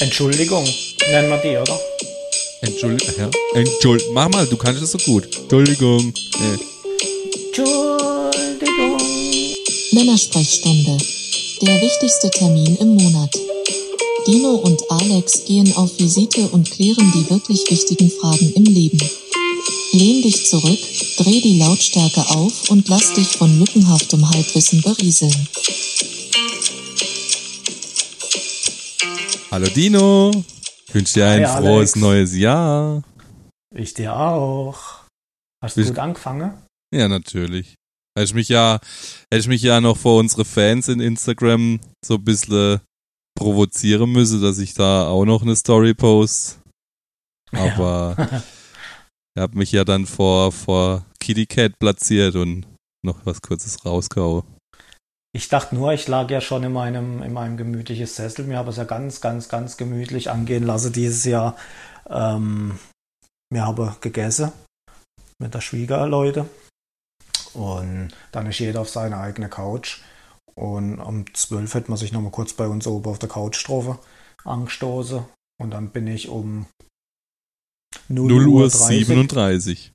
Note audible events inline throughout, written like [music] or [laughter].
Entschuldigung, nennen wir die, oder? Entschuldigung, ja. Entschuldigung. Mach mal, du kannst es so gut. Entschuldigung. Nee. Entschuldigung. Männersprechstunde. Der wichtigste Termin im Monat. Dino und Alex gehen auf Visite und klären die wirklich wichtigen Fragen im Leben. Lehn dich zurück, dreh die Lautstärke auf und lass dich von lückenhaftem Halbwissen berieseln. Hallo Dino. Ich wünsche dir ein Hi, frohes Alex. neues Jahr. Ich dir auch. Hast du Bist- gut angefangen? Ja, natürlich. Hätte ich mich ja, hätte ich mich ja noch vor unsere Fans in Instagram so ein bisschen provozieren müssen, dass ich da auch noch eine Story post. Aber [laughs] ich habe mich ja dann vor, vor Kitty Cat platziert und noch was kurzes rausgehauen. Ich dachte nur, ich lag ja schon in meinem, in meinem gemütlichen Sessel. Mir habe es ja ganz, ganz, ganz gemütlich angehen lassen dieses Jahr. Ähm, wir haben gegessen mit der Schwiegerleute. Und dann ist jeder auf seine eigene Couch. Und um 12 hätte man sich noch mal kurz bei uns oben auf der Couch getroffen, angestoßen. Und dann bin ich um 0, 0 Uhr 30, 37.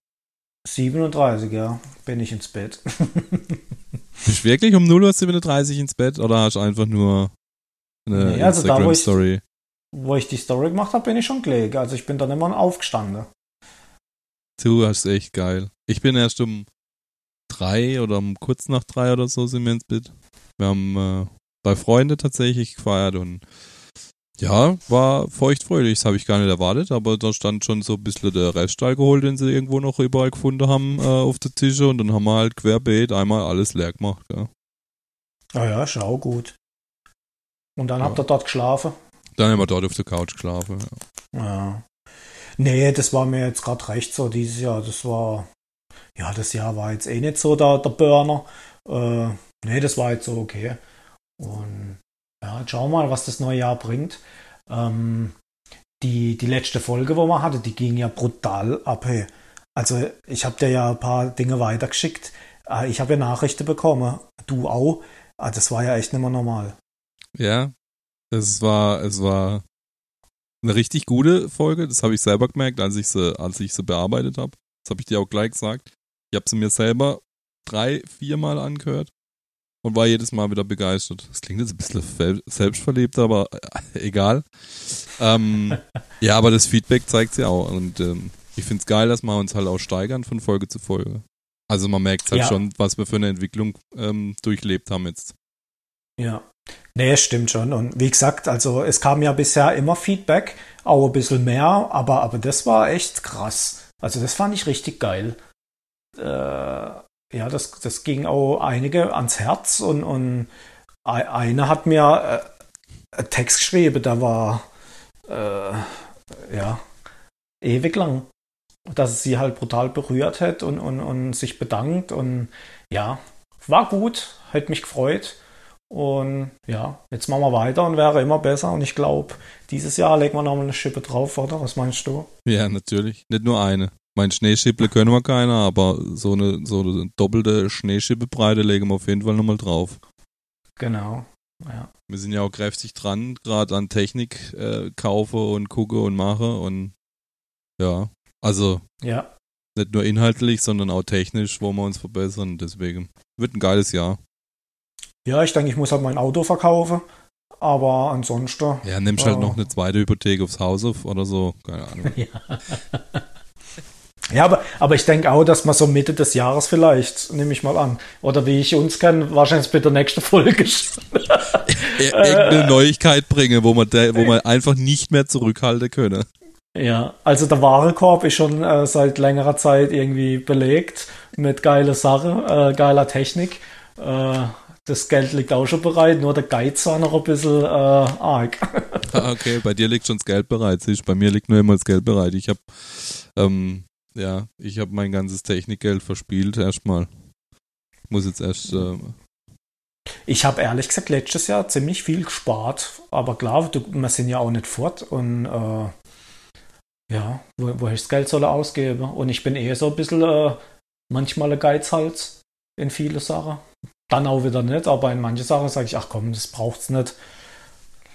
37, ja, bin ich ins Bett. [laughs] Bist du wirklich um 0 Uhr 37 ins Bett oder hast du einfach nur eine Nee, also da, wo ich- Instagram-Story? Wo ich die Story gemacht habe, bin ich schon gelegen. Also ich bin dann immer aufgestanden. Du hast echt geil. Ich bin erst um drei oder um kurz nach drei oder so sind wir ins Bett. Wir haben äh, bei Freunden tatsächlich gefeiert und ja, war feuchtfröhlich. Das habe ich gar nicht erwartet, aber da stand schon so ein bisschen der Restalkohol, den sie irgendwo noch überall gefunden haben, äh, auf der Tische und dann haben wir halt querbeet einmal alles leer gemacht. Ja. Ja, ja, schau gut. Und dann Ja. habt ihr dort geschlafen? Dann haben wir dort auf der Couch geschlafen. Ja. Ja. Nee, das war mir jetzt gerade recht so dieses Jahr. Das war, ja, das Jahr war jetzt eh nicht so der, der Burner. Äh, nee, das war jetzt so okay. Und ja, schauen wir mal, was das neue Jahr bringt. Ähm, die, die letzte Folge, wo man hatte, die ging ja brutal ab. Hey. Also ich habe dir ja ein paar Dinge weitergeschickt. Äh, ich habe ja Nachrichten bekommen. Du auch. Ah, das war ja echt nicht mehr normal. Ja, es war, es war eine richtig gute Folge. Das habe ich selber gemerkt, als ich sie, als ich sie bearbeitet habe. Das habe ich dir auch gleich gesagt. Ich habe sie mir selber drei, viermal angehört und war jedes Mal wieder begeistert. Das klingt jetzt ein bisschen selbstverliebt, aber äh, egal. Ähm, [laughs] ja, aber das Feedback zeigt ja auch. Und ähm, ich finde es geil, dass wir uns halt auch steigern von Folge zu Folge. Also man merkt halt Ja. schon, was wir für eine Entwicklung ähm, durchlebt haben jetzt. Ja. Nee, stimmt schon. Und wie gesagt, also es kam ja bisher immer Feedback, auch ein bisschen mehr, aber, aber das war echt krass. Also das fand ich richtig geil. Äh, ja, das, das ging auch einige ans Herz und, und ei- eine hat mir äh, einen Text geschrieben, der war äh, ja ewig lang. Dass es sie halt brutal berührt hat und, und, und sich bedankt und ja, war gut, hat mich gefreut. Und ja, jetzt machen wir weiter und wäre immer besser. Und ich glaube, dieses Jahr legen wir nochmal eine Schippe drauf, oder? Was meinst du? Ja, natürlich. Nicht nur eine. Mein Schneeschipple können wir keiner, aber so eine, so eine doppelte Schneeschippebreite legen wir auf jeden Fall nochmal drauf. Genau. Ja. Wir sind ja auch kräftig dran, gerade an Technik äh, kaufe und gucke und mache und ja, also Ja. nicht nur inhaltlich, sondern auch technisch, wo wir uns verbessern. Deswegen wird ein geiles Jahr. Ja, ich denke, ich muss halt mein Auto verkaufen. Aber ansonsten. Ja, nimmst halt Oh. noch eine zweite Hypothek aufs Haus auf oder so. Keine Ahnung. [laughs] Ja. Ja, aber, aber ich denke auch, dass man so Mitte des Jahres vielleicht, nehme ich mal an, oder wie ich uns kenne, wahrscheinlich bei der nächsten [laughs] Folge Irgendeine Neuigkeit bringen, wo man, wo man einfach nicht mehr zurückhalten können. Ja, also der Warenkorb ist schon äh, seit längerer Zeit irgendwie belegt mit geiler Sache, äh, geiler Technik. Äh, das Geld liegt auch schon bereit, nur der Geiz war noch ein bisschen äh, arg. Ah, okay, bei dir liegt schon das Geld bereit. Siehst, du, bei mir liegt nur immer das Geld bereit. Ich habe, ähm, ja, ich habe mein ganzes Technikgeld verspielt erstmal. Ich muss jetzt erst, äh, Ich habe ehrlich gesagt letztes Jahr ziemlich viel gespart, aber klar, du, wir sind ja auch nicht fort und äh, ja, wo, wo ich das Geld soll ausgeben? Und ich bin eher so ein bisschen äh, manchmal ein Geizhals in viele Sachen. Dann auch wieder nicht, aber in manche Sachen sage ich, ach komm, das braucht's nicht.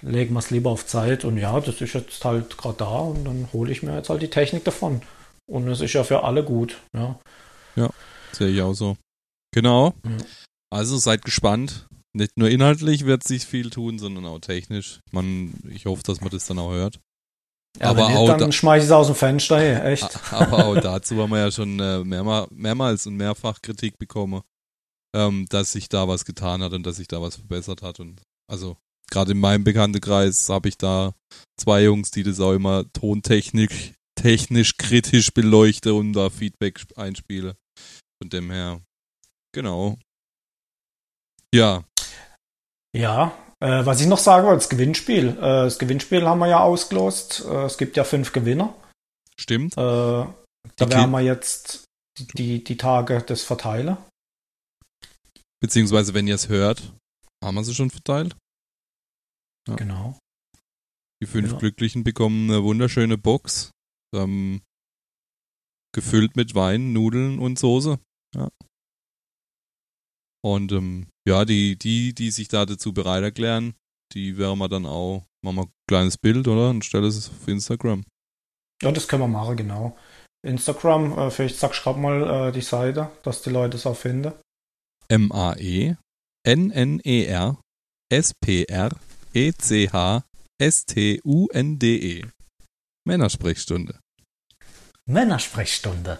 legen wir es lieber auf Zeit. Und ja, das ist jetzt halt gerade da und dann hole ich mir jetzt halt die Technik davon. Und es ist ja für alle gut. Ja, Sehe ich auch so. Genau. Ja. Also seid gespannt. Nicht nur inhaltlich wird sich viel tun, sondern auch technisch. Man, ich hoffe, dass man das dann auch hört. ja Aber auch nicht, da- dann schmeiß ich es aus dem Fenster, hey, echt. Aber auch dazu haben wir ja schon äh, mehrmal, mehrmals und mehrfach Kritik bekommen, ähm, dass sich da was getan hat und dass sich da was verbessert hat. Und also gerade in meinem Bekanntenkreis habe ich da zwei Jungs, die das auch immer tontechnisch technisch kritisch beleuchte und da Feedback sp- einspiele. Von dem her, genau. Ja, Ja, äh, was ich noch sagen wollte, das Gewinnspiel. Äh, das Gewinnspiel haben wir ja ausgelost. Äh, es gibt ja fünf Gewinner. stimmt. Äh, da Die werden wir jetzt die, die, Tage das verteilen. Beziehungsweise, wenn ihr es hört, haben wir sie schon verteilt. Ja. Genau. Die fünf Ja. Glücklichen bekommen eine wunderschöne Box. Ähm, gefüllt mit Wein, Nudeln und Soße. Ja. Und ähm, ja, die, die, die sich da dazu bereit erklären, die werden wir dann auch, machen wir ein kleines Bild, oder? Und stelle es auf Instagram. Ja, das können wir machen, genau. Instagram, äh, vielleicht sagst du gerade mal äh, die Seite, dass die Leute es auch finden. M-A-E N-N-E-R S-P-R E-C-H S-T-U-N-D-E Männersprechstunde. Männersprechstunde.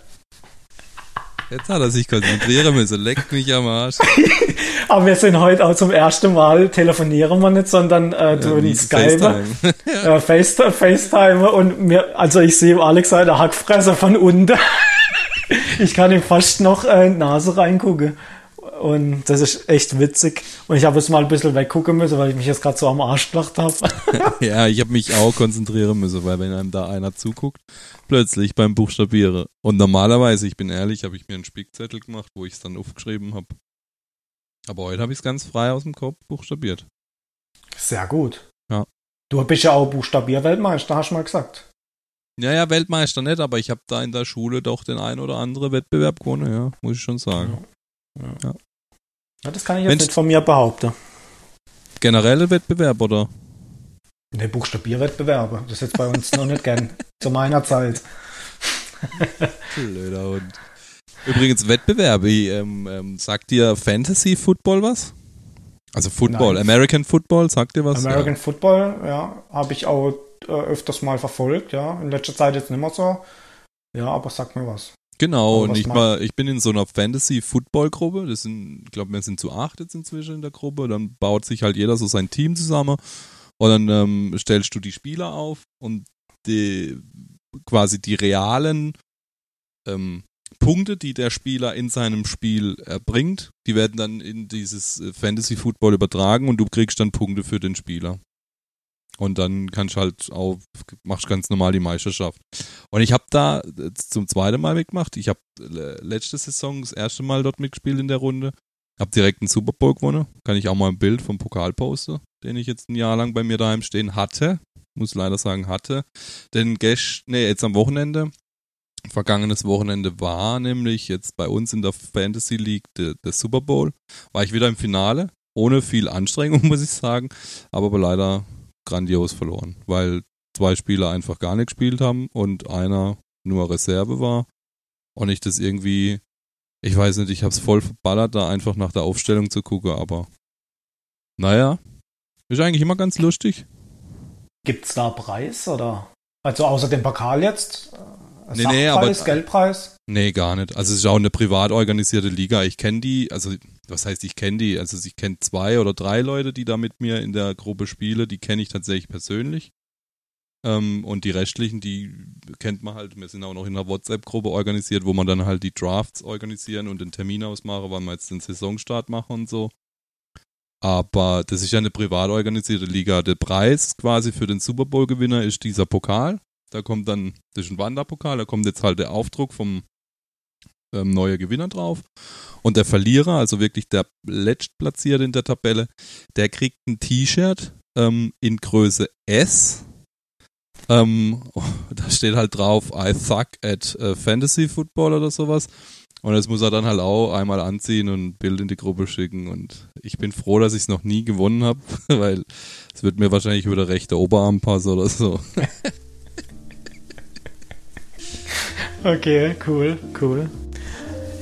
Jetzt hat er sich konzentrieren müssen. Leckt mich am Arsch. [laughs] Aber wir sind heute auch zum ersten Mal, telefonieren wir nicht, sondern äh, tun Ähm, Skype, FaceTime. äh, [laughs] Face, FaceTime und mir, also ich sehe Alex eine Hackfresse von unten. [laughs] ich kann ihm fast noch äh, die Nase reingucken. Und das ist echt witzig. Und ich habe jetzt mal ein bisschen weggucken müssen, weil ich mich jetzt gerade so am Arsch gelacht habe. [laughs] [laughs] Ja, ich habe mich auch konzentrieren müssen, weil wenn einem da einer zuguckt, plötzlich beim Buchstabieren. Und normalerweise, ich bin ehrlich, habe ich mir einen Spickzettel gemacht, wo ich es dann aufgeschrieben habe. Aber heute habe ich es ganz frei aus dem Kopf buchstabiert. Sehr gut. Ja. Du bist ja auch Buchstabierweltmeister, hast du mal gesagt. Ja, ja, Weltmeister nicht, aber ich habe da in der Schule doch den ein oder anderen Wettbewerb gewonnen, ja, muss ich schon sagen. Ja. Ja. Ja, das kann ich jetzt Mensch. nicht von mir behaupten. Generelle Wettbewerb, oder? Ne, Buchstabierwettbewerbe. Das ist jetzt bei uns noch nicht gern. [laughs] Zu meiner Zeit. Blöder Hund. Übrigens, Wettbewerbe, ähm, ähm, sagt dir Fantasy Football was? Also Football, Nein. American Football, sagt dir was? American Football, ja, habe ich auch äh, öfters mal verfolgt, ja. In letzter Zeit jetzt nicht mehr so. Ja, aber sag mir was. Genau, und ich war, ich bin in so einer Fantasy-Football-Gruppe. Das sind, ich glaube, wir sind zu acht jetzt inzwischen in der Gruppe. Dann baut sich halt jeder so sein Team zusammen. Und dann ähm, stellst du die Spieler auf und die quasi die realen ähm, Punkte, die der Spieler in seinem Spiel erbringt, die werden dann in dieses äh, Fantasy-Football übertragen und du kriegst dann Punkte für den Spieler. Und dann kannst du halt auch, machst ganz normal die Meisterschaft. Und ich habe da jetzt zum zweiten Mal mitgemacht. Ich habe äh, letzte Saison das erste Mal dort mitgespielt in der Runde. Hab direkt einen Super Bowl gewonnen. Kann ich auch mal ein Bild vom Pokal posten, den ich jetzt ein Jahr lang bei mir daheim stehen hatte. Muss leider sagen, hatte. Denn gest, nee, jetzt am Wochenende, vergangenes Wochenende war nämlich jetzt bei uns in der Fantasy League der, der Super Bowl. War ich wieder im Finale. Ohne viel Anstrengung, [laughs] muss ich sagen. Aber leider grandios verloren, weil zwei Spieler einfach gar nicht gespielt haben und einer nur Reserve war und ich das irgendwie, ich weiß nicht, ich hab's voll verballert, da einfach nach der Aufstellung zu gucken, aber naja, ist eigentlich immer ganz lustig. Gibt's da Preis oder? Also außer dem Pokal jetzt? Nee, nee, aber- Geldpreis? Nee, gar nicht. Also es ist auch eine privat organisierte Liga. Ich kenne die, also was heißt ich kenne die? Also ich kenne zwei oder drei Leute, die da mit mir in der Gruppe spielen. Die kenne ich tatsächlich persönlich. Ähm, und die restlichen, die kennt man halt. Wir sind auch noch in einer WhatsApp-Gruppe organisiert, wo man dann halt die Drafts organisieren und den Termin ausmachen, wann wir jetzt den Saisonstart machen und so. Aber das ist ja eine privat organisierte Liga. Der Preis quasi für den Super Bowl-Gewinner ist dieser Pokal. Da kommt dann, das ist ein Wanderpokal, da kommt jetzt halt der Aufdruck vom ähm, neue Gewinner drauf. Und der Verlierer, also wirklich der letztplatzierte in der Tabelle, der kriegt ein T-Shirt ähm, in Größe S. Ähm, [laughs] da steht halt drauf, I suck at äh, Fantasy Football oder sowas. Und das muss er dann halt auch einmal anziehen und ein Bild in die Gruppe schicken. Und ich bin froh, dass ich es noch nie gewonnen habe, [laughs] weil es wird mir wahrscheinlich über der rechte Oberarm passen oder so. [laughs] Okay, cool, cool.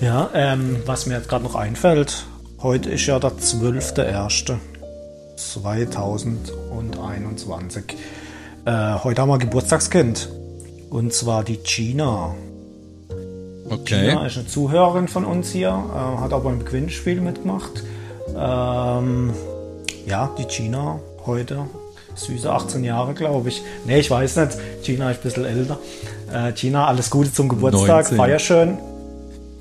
Ja, ähm, was mir jetzt gerade noch einfällt, heute ist ja der 12.01.2021. Äh, heute haben wir Geburtstagskind. Und zwar die Gina. Okay. Gina ist eine Zuhörerin von uns hier, äh, hat auch beim Gewinnspiel mitgemacht. Ähm, ja, die Gina heute, süße 18 Jahre, glaube ich. Nee, ich weiß nicht. Gina ist ein bisschen älter. Äh, Gina, alles Gute zum Geburtstag. 19. Feier schön.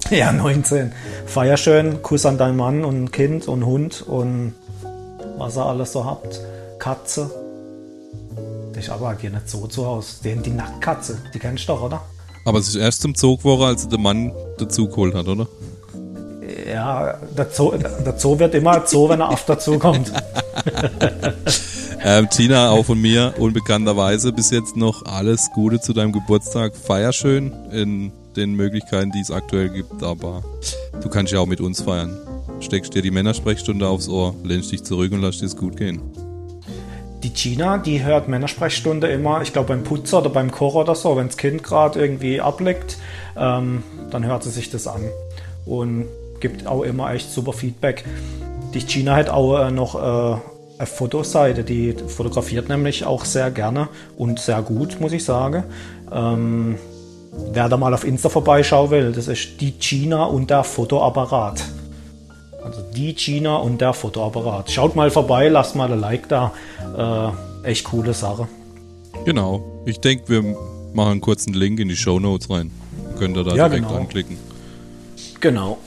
[laughs] Ja, 19. Feier schön. Kuss an deinen Mann und Kind und Hund und was ihr alles so habt. Katze. Ist aber hier nicht so zu Hause. Die, die Nacktkatze, die kennst du doch, oder? Aber es ist erst zum Zugwoche, als der Mann dazu geholt hat, oder? Ja, der Zoo, der Zoo wird immer Zoo, wenn er auf dazu kommt. [laughs] [laughs] Ähm, Tina, auch von mir, unbekannterweise bis jetzt noch alles Gute zu deinem Geburtstag. Feier schön in den Möglichkeiten, die es aktuell gibt, aber du kannst ja auch mit uns feiern. Steckst dir die Männersprechstunde aufs Ohr, lehnst dich zurück und lass dir es gut gehen. Die Gina, die hört Männersprechstunde immer, ich glaube beim Putzer oder beim Kocher oder so, wenn das Kind gerade irgendwie ableckt, ähm, dann hört sie sich das an und gibt auch immer echt super Feedback. Die Gina hat auch äh, noch äh, eine Fotoseite, die fotografiert nämlich auch sehr gerne und sehr gut, muss ich sagen. Ähm, wer da mal auf Insta vorbeischauen will, das ist die Gina und der Fotoapparat. Also die Gina und der Fotoapparat. Schaut mal vorbei, lasst mal ein Like da. Äh, echt coole Sache. Genau. Ich denke, wir machen einen kurzen Link in die Show Notes rein. Könnt ihr da Ja, direkt genau. anklicken. Genau.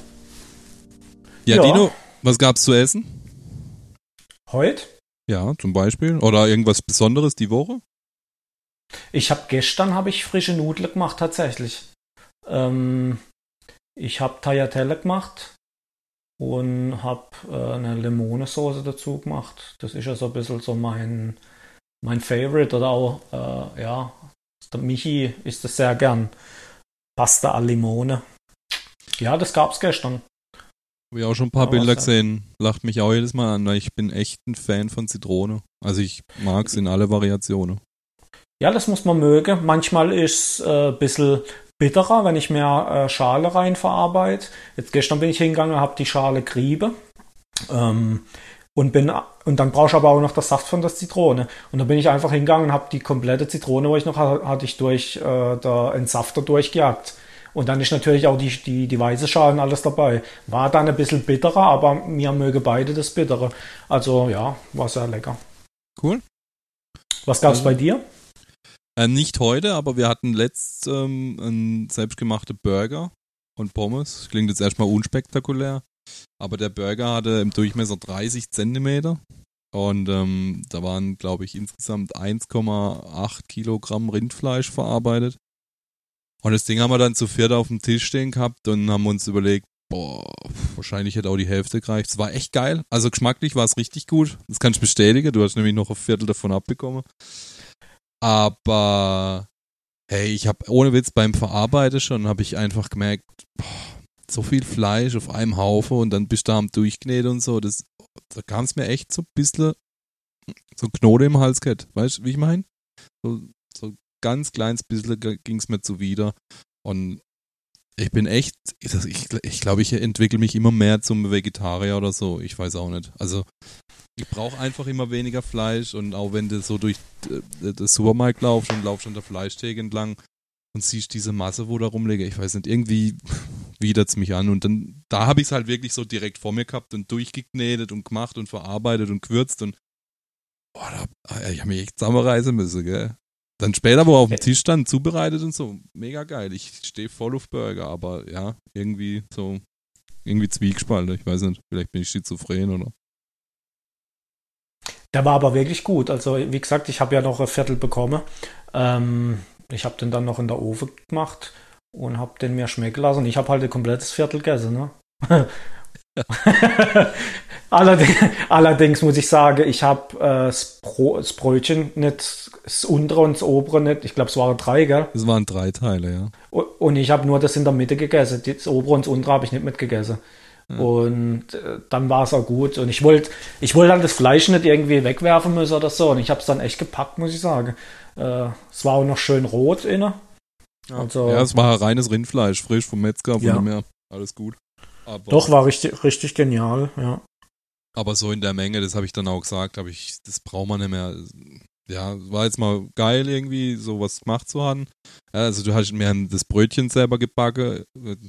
Ja, Ja. Dino, was gab's zu essen? Heute? Ja, zum Beispiel. Oder irgendwas Besonderes die Woche? Ich habe gestern habe ich frische Nudeln gemacht tatsächlich. Ähm, ich habe Tagliatelle gemacht und habe äh, eine Limonensauce dazu gemacht. Das ist ja so ein bisschen so mein mein Favorite oder auch äh, ja der Michi isst das sehr gern. Pasta al Limone. Ja, das gab's gestern. Habe ich auch schon ein paar Ja, Bilder gesehen. Lacht mich auch jedes Mal an, weil ich bin echt ein Fan von Zitrone. Also ich mag's in alle Variationen. Ja, das muss man mögen. Manchmal ist es äh, ein bisschen bitterer, wenn ich mehr äh, Schale rein verarbeite. Jetzt gestern bin ich hingegangen und habe die Schale griebe. Ähm, und, bin, und dann brauche ich aber auch noch das Saft von der Zitrone. Und dann bin ich einfach hingegangen und habe die komplette Zitrone, wo ich noch ha- hatte, ich durch äh, der Entsafter durchgejagt. Und dann ist natürlich auch die, die, die weiße Schale und alles dabei. War dann ein bisschen bitterer, aber mir möge beide das Bittere. Also ja, war sehr lecker. Cool. Was gab's Also- bei dir? Äh, nicht heute, aber wir hatten letzt ähm, einen selbstgemachte Burger und Pommes. Klingt jetzt erstmal unspektakulär, aber der Burger hatte im Durchmesser 30 Zentimeter und ähm, da waren, glaube ich, insgesamt 1,8 Kilogramm Rindfleisch verarbeitet. Und das Ding haben wir dann zu viert auf dem Tisch stehen gehabt und haben uns überlegt, boah, wahrscheinlich hätte auch die Hälfte gereicht. Es war echt geil. Also geschmacklich war es richtig gut. Das kann ich bestätigen. Du hast nämlich noch ein Viertel davon abbekommen. Aber hey, ich habe ohne Witz beim Verarbeiten schon, habe ich einfach gemerkt, boah, so viel Fleisch auf einem Haufen und dann bist du am Durchkneten und so. Das, da kam es mir echt so ein bisschen so ein Knoten im Hals gehabt. Weißt du, wie ich meine? So, so ganz kleines bisschen ging es mir zuwider. Und ich bin echt, ich, ich glaube, ich entwickle mich immer mehr zum Vegetarier oder so. Ich weiß auch nicht. Also ich brauche einfach immer weniger Fleisch und auch wenn du so durch äh, das Supermarkt laufst und laufst an der Fleischtheke entlang und siehst diese Masse, wo da rumliegt, ich weiß nicht, irgendwie widert es mich an. Und dann, da habe ich es halt wirklich so direkt vor mir gehabt und durchgeknetet und gemacht und verarbeitet und gewürzt und boah, da, ich habe mich echt zusammenreißen müssen, gell. Dann später, wo er auf dem Tisch stand, zubereitet und so, mega geil. Ich stehe voll auf Burger, aber ja, irgendwie so, irgendwie zwiegespalten. Ich weiß nicht, vielleicht bin ich schizophren oder. Der war aber wirklich gut. Also, wie gesagt, ich habe ja noch ein Viertel bekommen. Ähm, ich habe den dann noch in der Ofen gemacht und habe den mir schmecken lassen. Ich habe halt ein komplettes Viertel gegessen. Ne? [laughs] [laughs] allerdings, allerdings muss ich sagen, ich habe äh, das, das, Brötchen nicht, das untere und das obere nicht, ich glaube, es waren drei, gell? Es waren drei Teile, ja. Und ich habe nur das in der Mitte gegessen. Das obere und das untere habe ich nicht mitgegessen. Ja. Und äh, dann war es auch gut. Und ich wollte ich wollte halt das Fleisch nicht irgendwie wegwerfen müssen oder so. Und ich habe es dann echt gepackt, muss ich sagen. Äh, es war auch noch schön rot inne. Ja, also, ja es war reines Rindfleisch, frisch vom Metzger, von ja. dem her. Alles gut. Aber Doch, war richtig, richtig genial, ja. Aber so in der Menge, das habe ich dann auch gesagt, habe ich, das braucht man nicht mehr. Ja, war jetzt mal geil irgendwie, sowas gemacht zu haben. Ja, also du hast mir das Brötchen selber gebacken,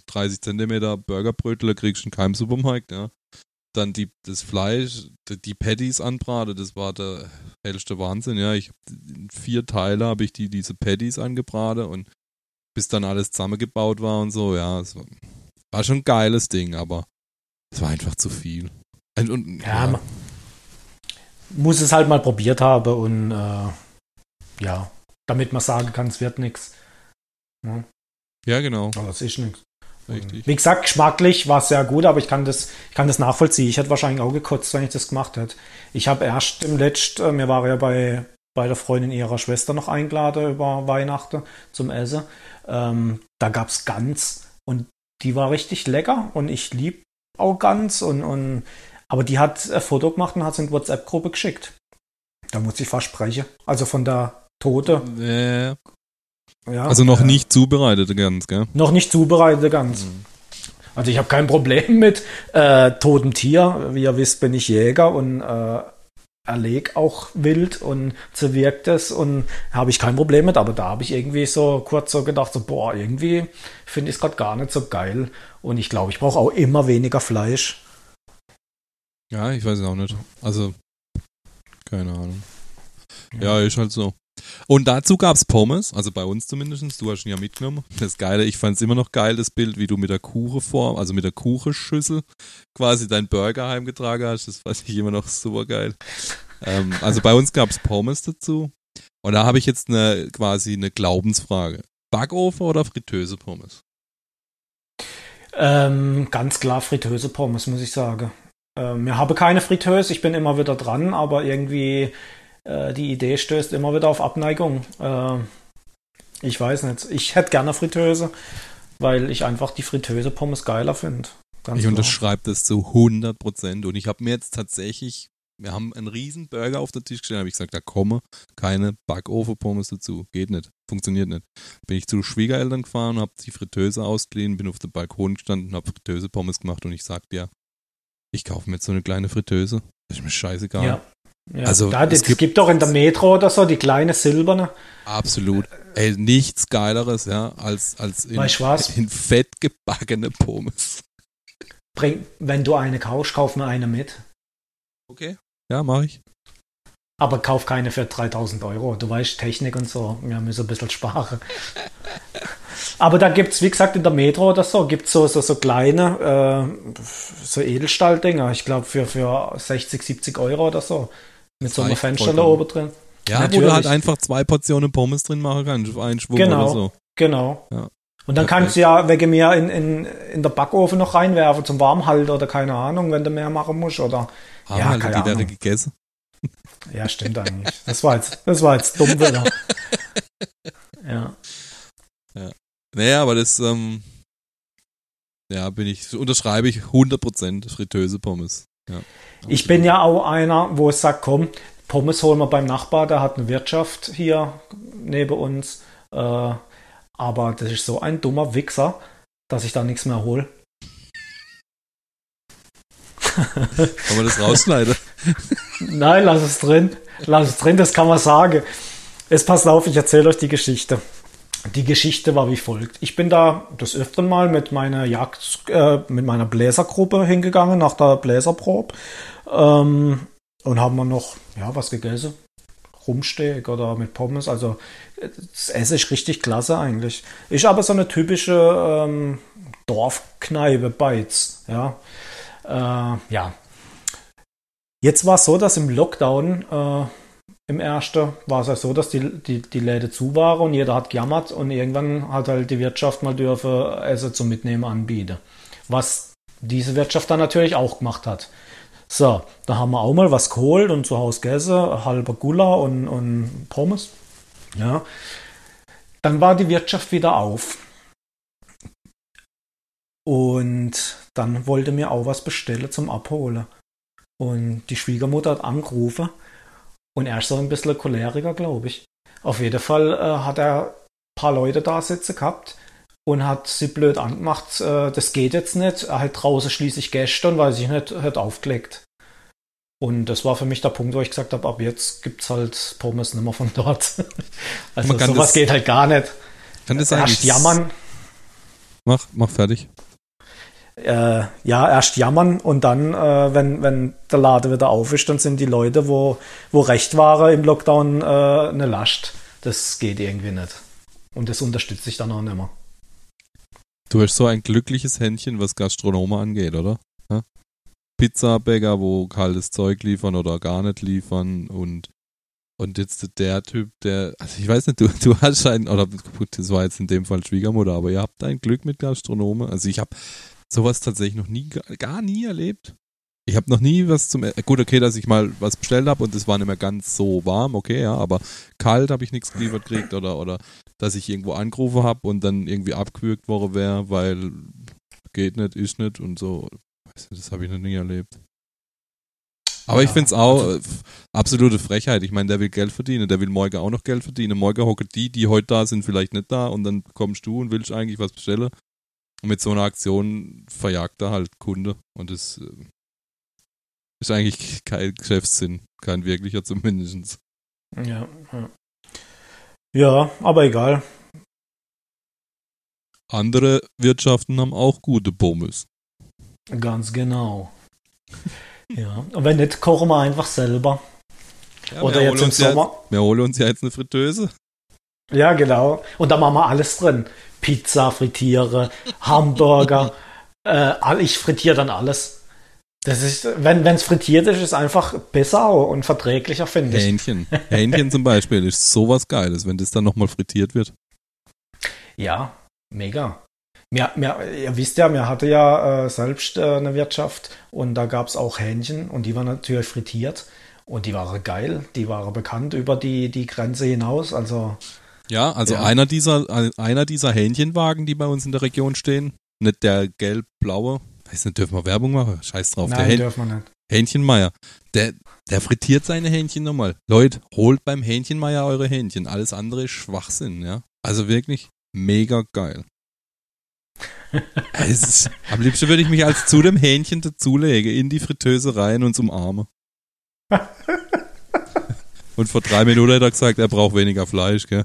30 Zentimeter Burgerbrötel, kriegst du in keinem Supermarkt, ja. Dann die, das Fleisch, die Patties anbraten, das war der hellste Wahnsinn, ja. Ich, in vier Teile habe ich die, diese Patties angebraten und bis dann alles zusammengebaut war und so, ja, es war, war schon ein geiles Ding, aber es war einfach zu viel. Und, und, ja, ja. muss es halt mal probiert haben und äh, ja, damit man sagen kann, es wird nichts. Ja. ja, genau. Aber es ist nichts. Richtig. Wie gesagt, geschmacklich war es sehr gut, aber ich kann das, ich kann das nachvollziehen. Ich hätte wahrscheinlich auch gekotzt, wenn ich das gemacht hätte. Ich habe erst im letzten, mir war ja bei, bei der Freundin ihrer Schwester noch eingeladen über Weihnachten zum Essen. Ähm, da gab es Gans und die war richtig lecker und ich lieb auch Gans und, und aber die hat ein Foto gemacht und hat es in die WhatsApp-Gruppe geschickt. Da muss ich versprechen. Also von der Tote. Äh, ja, also noch äh, nicht zubereitete Gans, gell? Noch nicht zubereitete Gans. Mhm. Also ich habe kein Problem mit äh, totem Tier. Wie ihr wisst, bin ich Jäger und äh, erleg auch wild und zerwirkt es und habe ich kein Problem mit, aber da habe ich irgendwie so kurz so gedacht, so boah, irgendwie finde ich es gerade gar nicht so geil und ich glaube, ich brauche auch immer weniger Fleisch. Ja, ich weiß es auch nicht. Also, keine Ahnung. Ja, ist halt so. Und dazu gab es Pommes, also bei uns zumindest. Du hast ihn ja mitgenommen. Das Geile, ich fand es immer noch geil, das Bild, wie du mit der Kuchenform, also mit der Kuchenschüssel quasi dein Burger heimgetragen hast. Das fand ich immer noch super geil. ähm, also bei uns gab es Pommes dazu. Und da habe ich jetzt eine quasi eine Glaubensfrage. Backofen oder Fritteuse Pommes? Ähm, ganz klar Fritteuse Pommes, muss ich sagen. Ähm, ich habe keine Fritteuse, ich bin immer wieder dran, aber irgendwie äh, die Idee stößt immer wieder auf Abneigung. Äh, ich weiß nicht. Ich hätte gerne Fritteuse, weil ich einfach die Fritteuse Pommes geiler finde. Ich unterschreibe das zu 100 Prozent. Und ich habe mir jetzt tatsächlich, wir haben einen riesen Burger auf den Tisch gestellt, habe ich gesagt, da komme keine Backofen-Pommes dazu. Geht nicht. Funktioniert nicht. Bin ich zu Schwiegereltern gefahren, habe die Fritteuse ausgeliehen, bin auf dem Balkon gestanden, habe Fritteuse-Pommes gemacht und ich sagte ja, ich kaufe mir jetzt so eine kleine Fritteuse. Das ist mir scheißegal. Ja. Ja, also da, es, gibt, gibt doch in der Metro oder so die kleine silberne. Absolut. Ey, nichts geileres, ja, als, als in, in fett gebackene Pommes. Bring, wenn du eine kaufst, kauf mir eine mit. Okay. Ja, mache ich. Aber kauf keine für 3000 Euro. Du weißt, Technik und so. Wir müssen ein bisschen sparen. [laughs] Aber da gibt es, wie gesagt, in der Metro oder so, gibt es so, so, so kleine, äh, so Edelstahldinger. Ich glaube, für, für 60, 70 Euro oder so. Mit so einem Fenster da oben drin. Ja, Natürlich. wo du halt einfach zwei Portionen Pommes drin machen kannst, einen Schwung genau, oder so. Genau. Ja. Und dann kannst du ja wegen mir in, in, in der Backofen noch reinwerfen zum Warmhalten oder keine Ahnung, wenn du mehr machen musst oder. Ah, ja, keine die wäre gegessen. Ja, stimmt eigentlich. Das war jetzt, das war jetzt dumm wieder. [laughs] Ja. Ja. Naja, aber das, ähm, ja, bin ich, unterschreibe ich 100% Fritteuse Pommes. Ja, ich bin ja auch einer, wo es sagt, komm, Pommes holen wir beim Nachbar, der hat eine Wirtschaft hier neben uns. Äh, aber das ist so ein dummer Wichser, dass ich da nichts mehr hole. kann man das rausschneiden? [laughs] Nein, lass es drin. Lass es drin, das kann man sagen. Es passt auf, ich erzähle euch die Geschichte. Die Geschichte war wie folgt. Ich bin da das öfter Mal mit meiner Jagd, äh, mit meiner Bläsergruppe hingegangen nach der Bläserprobe ähm, und haben wir noch, ja, was gegessen. Rumsteak oder mit Pommes. Also das Essen ist richtig klasse eigentlich. Ist aber so eine typische ähm, Dorfkneipe Beiz. Ja. Äh, ja. Jetzt war es so, dass im Lockdown äh, im ersten war es ja so, dass die, die, die Läden zu waren und jeder hat gejammert und irgendwann hat halt die Wirtschaft mal dürfen Essen zum Mitnehmen anbieten. Was diese Wirtschaft dann natürlich auch gemacht hat. So, da haben wir auch mal was geholt und zu Hause gegessen, halber Gula und, und Pommes. Ja. Dann war die Wirtschaft wieder auf. Und dann wollte mir auch was bestellen zum Abholen. Und die Schwiegermutter hat angerufen. Und er ist so ein bisschen Choleriker, glaube ich. Auf jeden Fall äh, hat er ein paar Leute da sitzen gehabt und hat sie blöd angemacht, äh, das geht jetzt nicht. Er hat draußen schließlich gestern, weil sich nicht hat aufgelegt. Und das war für mich der Punkt, wo ich gesagt habe, ab jetzt gibt es halt Pommes nicht mehr von dort. [laughs] also sowas das, geht halt gar nicht. Kann das Erst jammern. Mach, mach fertig. Äh, ja, erst jammern und dann, äh, wenn, wenn der Laden wieder auf ist, dann sind die Leute, wo, wo recht waren im Lockdown, äh, eine Last. Das geht irgendwie nicht. Und das unterstütze ich dann auch nicht mehr. Du hast so ein glückliches Händchen, was Gastronome angeht, oder? Ja? Pizzabäcker, wo kaltes Zeug liefern oder gar nicht liefern und und jetzt der Typ, der, also ich weiß nicht, du, du hast einen, oder das war jetzt in dem Fall Schwiegermutter, aber ihr habt ein Glück mit Gastronome. Also ich habe sowas tatsächlich noch nie, gar nie erlebt. Ich habe noch nie was zum. Gut, okay, dass ich mal was bestellt habe und es war nicht mehr ganz so warm, okay, ja, aber kalt habe ich nichts geliefert gekriegt oder, oder dass ich irgendwo angerufen habe und dann irgendwie abgewürgt worden wäre, weil geht nicht, ist nicht und so. Das habe ich noch nie erlebt. Aber ja, ich finde es auch also, äh, absolute Frechheit. Ich meine, der will Geld verdienen, der will morgen auch noch Geld verdienen. Morgen hocken die, die heute da sind, vielleicht nicht da und dann kommst du und willst eigentlich was bestellen. Und mit so einer Aktion verjagt er halt Kunde. Und das äh, ist eigentlich kein Geschäftssinn. Kein wirklicher zumindest. Ja, ja. ja, aber egal. Andere Wirtschaften haben auch gute Pommes. Ganz genau. ja, und wenn nicht, kochen wir einfach selber. Ja, Oder jetzt im Sommer. Ja, wir holen uns ja jetzt eine Fritteuse. Ja, genau. Und da machen wir alles drin. Pizza frittiere, Hamburger. [laughs] äh, ich frittiere dann alles. Das ist, wenn es frittiert ist, ist einfach besser und verträglicher, finde ich. Hähnchen. [laughs] Hähnchen zum Beispiel ist sowas Geiles, wenn das dann nochmal frittiert wird. Ja, mega. Mir, mir, ihr wisst ja, mir hatte ja äh, selbst äh, eine Wirtschaft und da gab es auch Hähnchen und die waren natürlich frittiert und die waren geil. Die waren bekannt über die, die Grenze hinaus. Also ja, also ja. einer dieser einer dieser Hähnchenwagen, die bei uns in der Region stehen, nicht der gelb-blaue, weiß nicht, dürfen wir Werbung machen? Scheiß drauf. Nein, der dürfen wir nicht. Hähnchenmeier. Der, der frittiert seine Hähnchen nochmal. Leute, holt beim Hähnchenmeier eure Hähnchen. Alles andere ist Schwachsinn, ja. Also wirklich mega geil. [laughs] ist, am liebsten würde ich mich als zu dem Hähnchen dazulegen, in die Fritteuse rein und umarme. [laughs] Und vor drei Minuten hat er gesagt, er braucht weniger Fleisch, gell?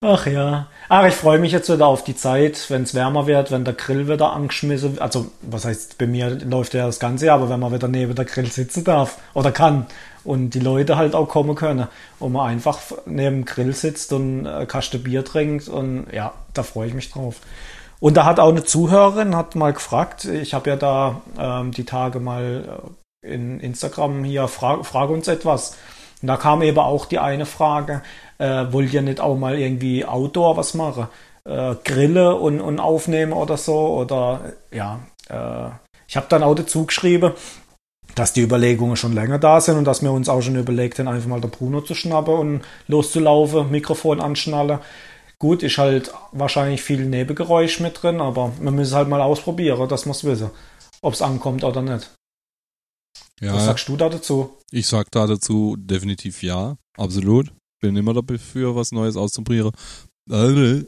Ach ja. Ach, ich freue mich jetzt wieder auf die Zeit, wenn es wärmer wird, wenn der Grill wieder angeschmissen wird. Also, was heißt, bei mir läuft ja das Ganze, aber wenn man wieder neben der Grill sitzen darf oder kann und die Leute halt auch kommen können und man einfach neben dem Grill sitzt und äh, Kaste Bier trinkt und ja, da freue ich mich drauf. Und da hat auch eine Zuhörerin hat mal gefragt, ich habe ja da ähm, die Tage mal äh, in Instagram hier, frag, frag uns etwas. Und da kam eben auch die eine Frage, äh, wollt ihr nicht auch mal irgendwie Outdoor was machen? Äh, Grille und, und aufnehmen oder so? Oder ja, äh, ich habe dann auch dazu geschrieben, dass die Überlegungen schon länger da sind und dass wir uns auch schon überlegt haben, einfach mal der Bruno zu schnappen und loszulaufen, Mikrofon anschnallen. Gut, ist halt wahrscheinlich viel Nebengeräusch mit drin, aber wir müssen halt mal ausprobieren, dass wir es wissen, ob es ankommt oder nicht. Ja, Was sagst du da dazu? Ich sag da dazu definitiv ja, absolut. Bin immer dafür, was Neues auszuprobieren. Äh,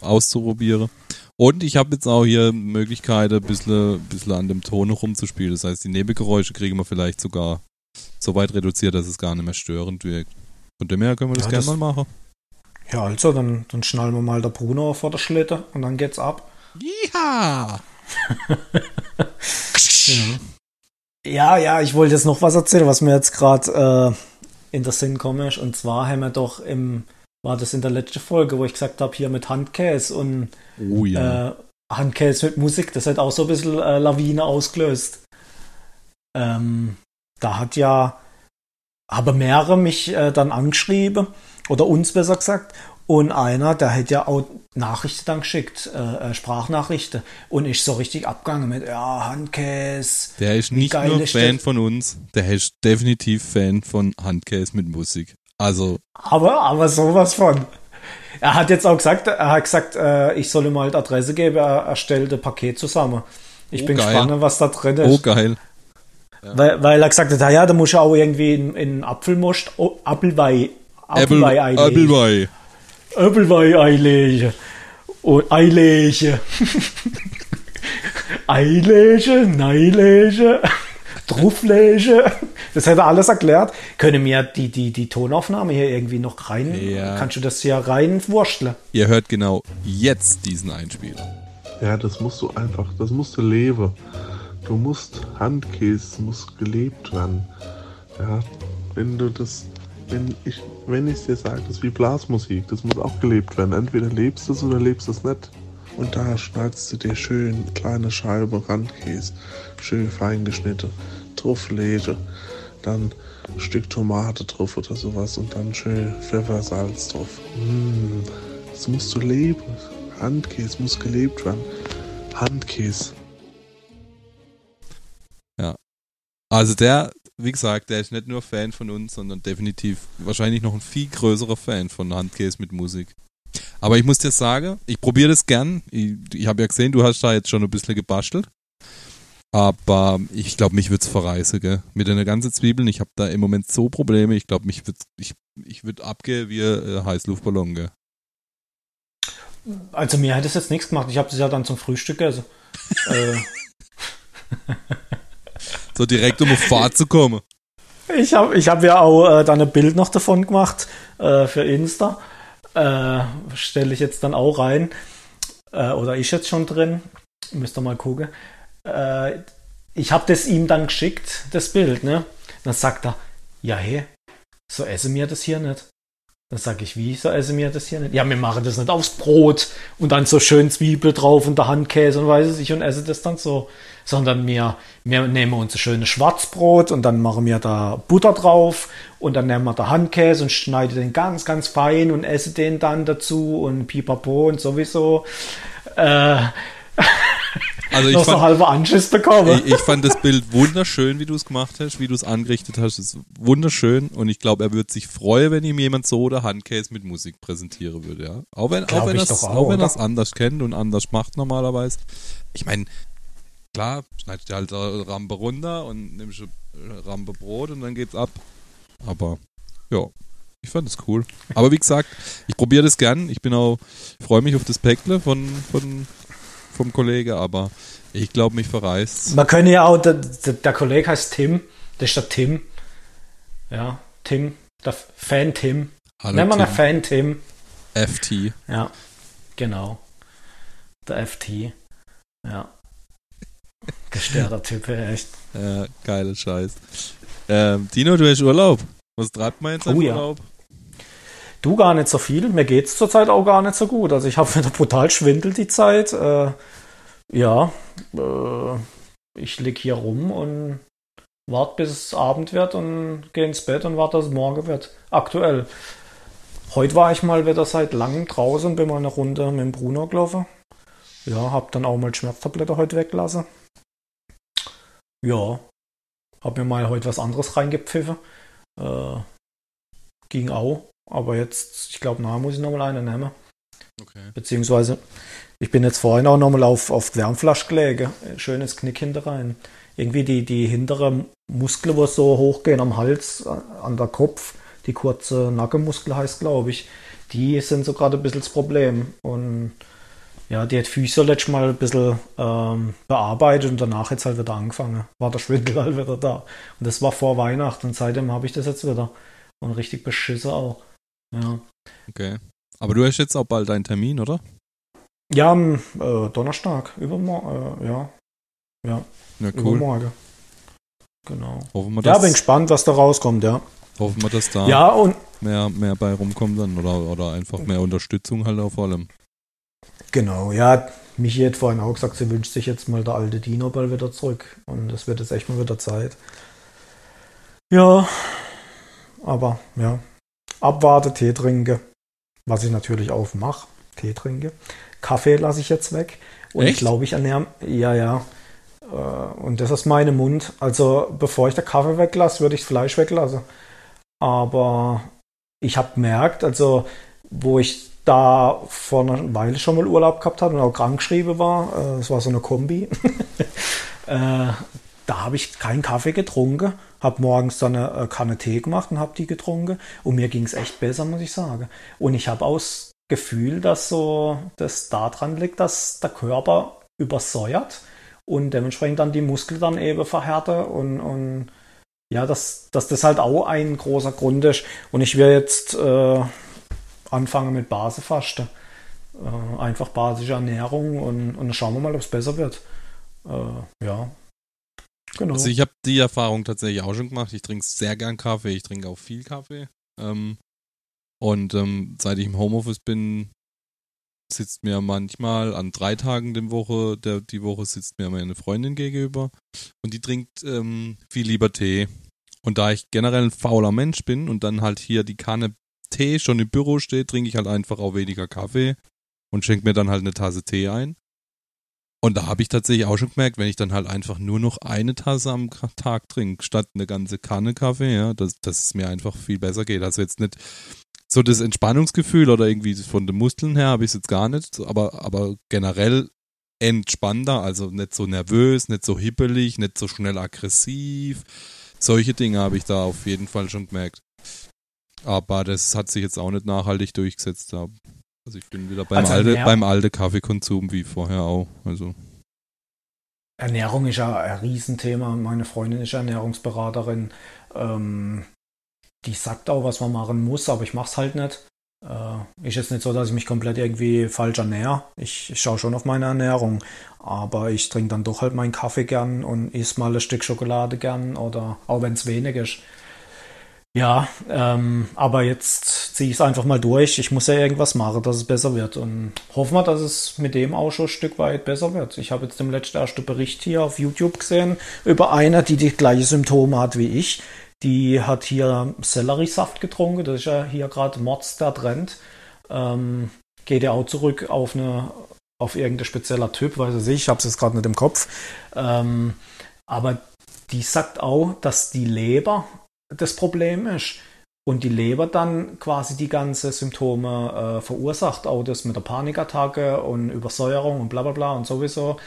auszuprobieren. Und ich habe jetzt auch hier Möglichkeiten, ein bisschen, bisschen an dem Ton rumzuspielen. Das heißt, die Nebengeräusche kriegen wir vielleicht sogar so weit reduziert, dass es gar nicht mehr störend wirkt. Von dem her können wir das ja, gerne das, mal machen. Ja, also, dann, dann schnallen wir mal der Bruno vor der Schlitte und dann geht's ab. [laughs] [laughs] Ja! ja. Ja, ja, ich wollte jetzt noch was erzählen, was mir jetzt gerade äh, in der Sinn komme. Und zwar haben wir doch im, war das in der letzten Folge, wo ich gesagt habe, hier mit Handkäse und oh, ja. äh, Handkäse mit Musik, das hat auch so ein bisschen äh, Lawine ausgelöst. Ähm, da hat ja, haben mehrere mich äh, dann angeschrieben, oder uns besser gesagt, Und einer, der hätte ja auch Nachrichten dann geschickt, äh, äh, Sprachnachrichten. Und ich so richtig abgegangen mit, ja, Handkäse. Der ist nicht nur Fan das? von uns, der ist definitiv Fan von Handcase mit Musik. Also, Aber, aber sowas von. Er hat jetzt auch gesagt, er hat gesagt, äh, ich soll ihm halt Adresse geben, er, er stellt ein Paket zusammen. Ich Oh, bin geil. gespannt, was da drin oh ist. geil. weil, weil er gesagt hat, ja, da muss ja auch irgendwie in, in Apfelmust, oh, Apfelweih, Apfelweih einlegen. Applewei. Einlegen. Und einlegen. einlegen, neilegen, drauflegen. Das hätte er alles erklärt. Können wir die, die, die Tonaufnahme hier irgendwie noch rein? Ja. Kannst du das hier reinwursteln? Ihr hört genau jetzt diesen Einspieler. Ja, das musst du einfach, das musst du leben. Du musst Handkäse, muss gelebt werden. Ja, wenn du das, wenn ich, wenn ich dir sage, das ist wie Blasmusik, das muss auch gelebt werden. Entweder lebst du es oder lebst du es nicht. Und da schneidest du dir schön kleine Scheibe Randkäse, schön fein geschnitten, drauflegen, dann ein Stück Tomate drauf oder sowas und dann schön Pfeffer, Salz drauf. Mmh, das musst du leben. Handkäse muss gelebt werden. Handkäse. Also der, wie gesagt, der ist nicht nur Fan von uns, sondern definitiv wahrscheinlich noch ein viel größerer Fan von Handcase mit Musik. Aber ich muss dir sagen, ich probiere das gern. Ich, ich habe ja gesehen, du hast da jetzt schon ein bisschen gebastelt. Aber ich glaube, mich wird's verreißen, gell? Mit einer ganzen Zwiebeln. Ich habe da im Moment so Probleme. Ich glaube, mich wird ich, ich würd abgehen wie ein äh, Heißluftballon, gell? Also mir hätte es jetzt nichts gemacht. Ich habe das ja dann zum Frühstück gegessen. [laughs] äh, [laughs] So direkt um auf Fahrt zu kommen. ich habe ich hab ja auch äh, dann ein Bild noch davon gemacht äh, für Insta. Äh, Stelle ich jetzt dann auch rein. Äh, oder ist jetzt schon drin. Müsst ihr mal gucken. Äh, ich habe das ihm dann geschickt, das Bild, ne? Dann sagt er, ja hey, so esse mir das hier nicht. Dann sage ich, wie, so esse mir das hier nicht? Ja, wir machen das nicht aufs Brot und dann so schön Zwiebel drauf und der Handkäse und weiß ich und esse das dann so. Sondern wir, wir nehmen uns ein schönes Schwarzbrot und dann machen wir da Butter drauf und dann nehmen wir da Handkäse und schneiden den ganz, ganz fein und esse den dann dazu und pipapo und sowieso. Äh, [laughs] Also ich noch so fand, halbe Anschiss bekommen. Ich, ich fand das Bild wunderschön, wie du es gemacht hast, wie du es angerichtet hast. Es ist wunderschön und ich glaube, er würde sich freuen, wenn ihm jemand so oder Handcase mit Musik präsentieren würde, ja. Auch wenn, Glaub auch wenn er es auch, auch anders kennt und anders macht normalerweise. Ich meine, klar, schneidest du halt Rampe runter und nimmst eine Rampe Brot und dann geht's ab. Aber ja, ich fand es cool. Aber wie gesagt, ich probiere das gern. Ich bin auch, freue mich auf das Päckle von, von, vom Kollege, aber ich glaube, mich verreißt. Man könnte ja auch, der, der, Kollege heißt Tim, das ist der Tim. Ja, Tim, der Fan Tim. Hallo, Nennen wir Tim. Fan Tim. FT. Ja, genau. Der FT. Ja. Gestörter Typ, echt. Ja, geile Scheiß. Ähm, Dino, du hast Urlaub. Was treibt man jetzt im Oh ja. Urlaub? Du gar nicht so viel. Mir geht's zurzeit auch gar nicht so gut. Also ich habe wieder brutal schwindel die Zeit. Äh, ja, äh, ich lieg hier rum und warte bis es Abend wird und gehe ins Bett und warte, dass es morgen wird. Aktuell. Heute war ich mal wieder seit langem draußen, bin mal eine Runde mit dem Bruno gelaufen. Ja, hab dann auch mal Schmerztablette heute weggelassen. Ja, hab mir mal heute was anderes reingepfiffen. Äh, ging auch. Aber jetzt, ich glaube, nachher muss ich nochmal eine nehmen. Okay. Beziehungsweise, ich bin jetzt vorhin auch nochmal auf, auf die Wärmflasche gelegen. Schönes Knick hinter rein. Irgendwie die, die hintere Muskeln, wo so hochgehen am Hals, äh, an der Kopf, die kurze Nackenmuskel heißt, glaube ich, die sind so gerade ein bisschen das Problem. Und ja, die hat Füße letztes Mal ein bisschen ähm, bearbeitet und danach jetzt halt wieder angefangen. War der Schwindel halt wieder da. Und das war vor Weihnachten und seitdem habe ich das jetzt wieder. Und richtig beschissen auch. Ja. Okay. Aber du hast jetzt auch bald deinen Termin, oder? Ja, am äh, Donnerstag, übermorgen, äh, ja. Ja, Ja, cool. übermorgen. Genau. Hoffen wir, Ja, bin gespannt, was da rauskommt, ja. hoffen wir, dass da Ja, und mehr, mehr bei rumkommt dann oder, oder einfach mehr Unterstützung halt auf allem. genau, ja, Michi hat vorhin auch gesagt, sie wünscht sich jetzt mal der alte Dino-Ball wieder zurück. Und es wird jetzt echt mal wieder Zeit. Ja, aber ja, abwarte, Tee trinke. was ich natürlich auch mache, Tee trinke. Kaffee lasse ich jetzt weg. Und ich glaube, ich ernähre, ja, ja. Äh, Und das ist meine Mund. Also, bevor ich den Kaffee weglasse, würde ich das Fleisch weglassen. Aber ich habe gemerkt, also, wo ich da vor einer Weile schon mal Urlaub gehabt hatte und auch krank geschrieben war, äh, das war so eine Kombi, [laughs] äh, da habe ich keinen Kaffee getrunken, habe morgens dann eine äh, Kanne Tee gemacht und habe die getrunken und mir ging es echt besser, muss ich sagen. Und ich habe auch das Gefühl, dass so das daran liegt, dass der Körper übersäuert und dementsprechend dann die Muskeln dann eben verhärten und, und ja, dass, dass das halt auch ein großer Grund ist. Und ich will jetzt äh, anfangen mit Basefasten. Äh, einfach basische Ernährung und, und dann schauen wir mal, ob es besser wird. Äh, ja. Genau. Also ich habe die Erfahrung tatsächlich auch schon gemacht. Ich trinke sehr gern Kaffee, ich trinke auch viel Kaffee. Ähm, und ähm, seit ich im Homeoffice bin, sitzt mir manchmal an drei Tagen die Woche, der, die Woche sitzt mir meine Freundin gegenüber und die trinkt ähm, viel lieber Tee. Und da ich generell ein fauler Mensch bin und dann halt hier die Kanne Tee schon im Büro steht, trinke ich halt einfach auch weniger Kaffee und schenke mir dann halt eine Tasse Tee ein. Und da habe ich tatsächlich auch schon gemerkt, wenn ich dann halt einfach nur noch eine Tasse am Tag trinke, statt eine ganze Kanne Kaffee, ja, dass, dass es mir einfach viel besser geht. Also jetzt nicht so das Entspannungsgefühl oder irgendwie von den Muskeln her habe ich es jetzt gar nicht, aber, aber generell entspannter, also nicht so nervös, nicht so hippelig, nicht so schnell aggressiv. Solche Dinge habe ich da auf jeden Fall schon gemerkt. Aber das hat sich jetzt auch nicht nachhaltig durchgesetzt. da. Also ich bin wieder beim, Also alte, beim alte Kaffeekonsum wie vorher auch. Also Ernährung ist ja ein Riesenthema. Meine Freundin ist Ernährungsberaterin. Ähm, die sagt auch, was man machen muss, aber ich mache es halt nicht. Äh, ist jetzt nicht so, dass ich mich komplett irgendwie falsch ernähre. Ich, ich schaue schon auf meine Ernährung, aber ich trinke dann doch halt meinen Kaffee gern und esse mal ein Stück Schokolade gern oder auch wenn es wenig ist. Ja, ähm, aber jetzt ziehe ich es einfach mal durch. Ich muss ja irgendwas machen, dass es besser wird. Und hoffen wir, dass es mit dem auch schon ein Stück weit besser wird. Ich habe jetzt im letzten ersten Bericht hier auf YouTube gesehen über eine, die die gleichen Symptome hat wie ich. Die hat hier Selleriesaft getrunken. Das ist ja hier gerade Mods der Trend. Ähm, geht ja auch zurück auf eine auf irgendein spezieller Typ, weiß ich nicht, ich habe es jetzt gerade nicht im Kopf. Ähm, aber die sagt auch, dass die Leber das Problem ist. Und die Leber dann quasi die ganzen Symptome äh, verursacht. Auch das mit der Panikattacke und Übersäuerung und bla bla bla und sowieso.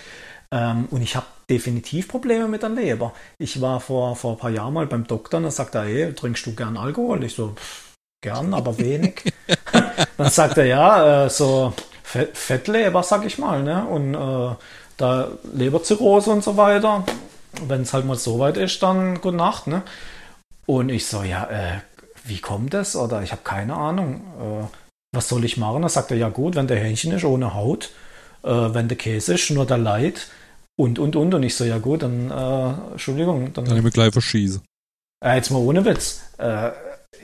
Ähm, und ich habe definitiv Probleme mit der Leber. Ich war vor, vor ein paar Jahren mal beim Doktor und er sagt er, hey, trinkst du gern Alkohol? Ich so, pff, gern, aber [laughs] wenig. [laughs] dann sagt er, ja, äh, so Fett, Fettleber, sag ich mal, ne? Und äh, da Leberzirrhose und so weiter. Wenn es halt mal so weit ist, dann gute Nacht, ne? Und ich so, ja, äh, wie kommt das? Oder ich habe keine Ahnung. Äh, was soll ich machen? Da sagt er, ja gut, wenn der Hähnchen ist ohne Haut, äh, wenn der Käse ist, nur der Leid und, und, und. Und ich so, ja gut, dann, äh, Entschuldigung, dann, kann ich mir gleich verschießen. äh, jetzt mal ohne Witz. Äh,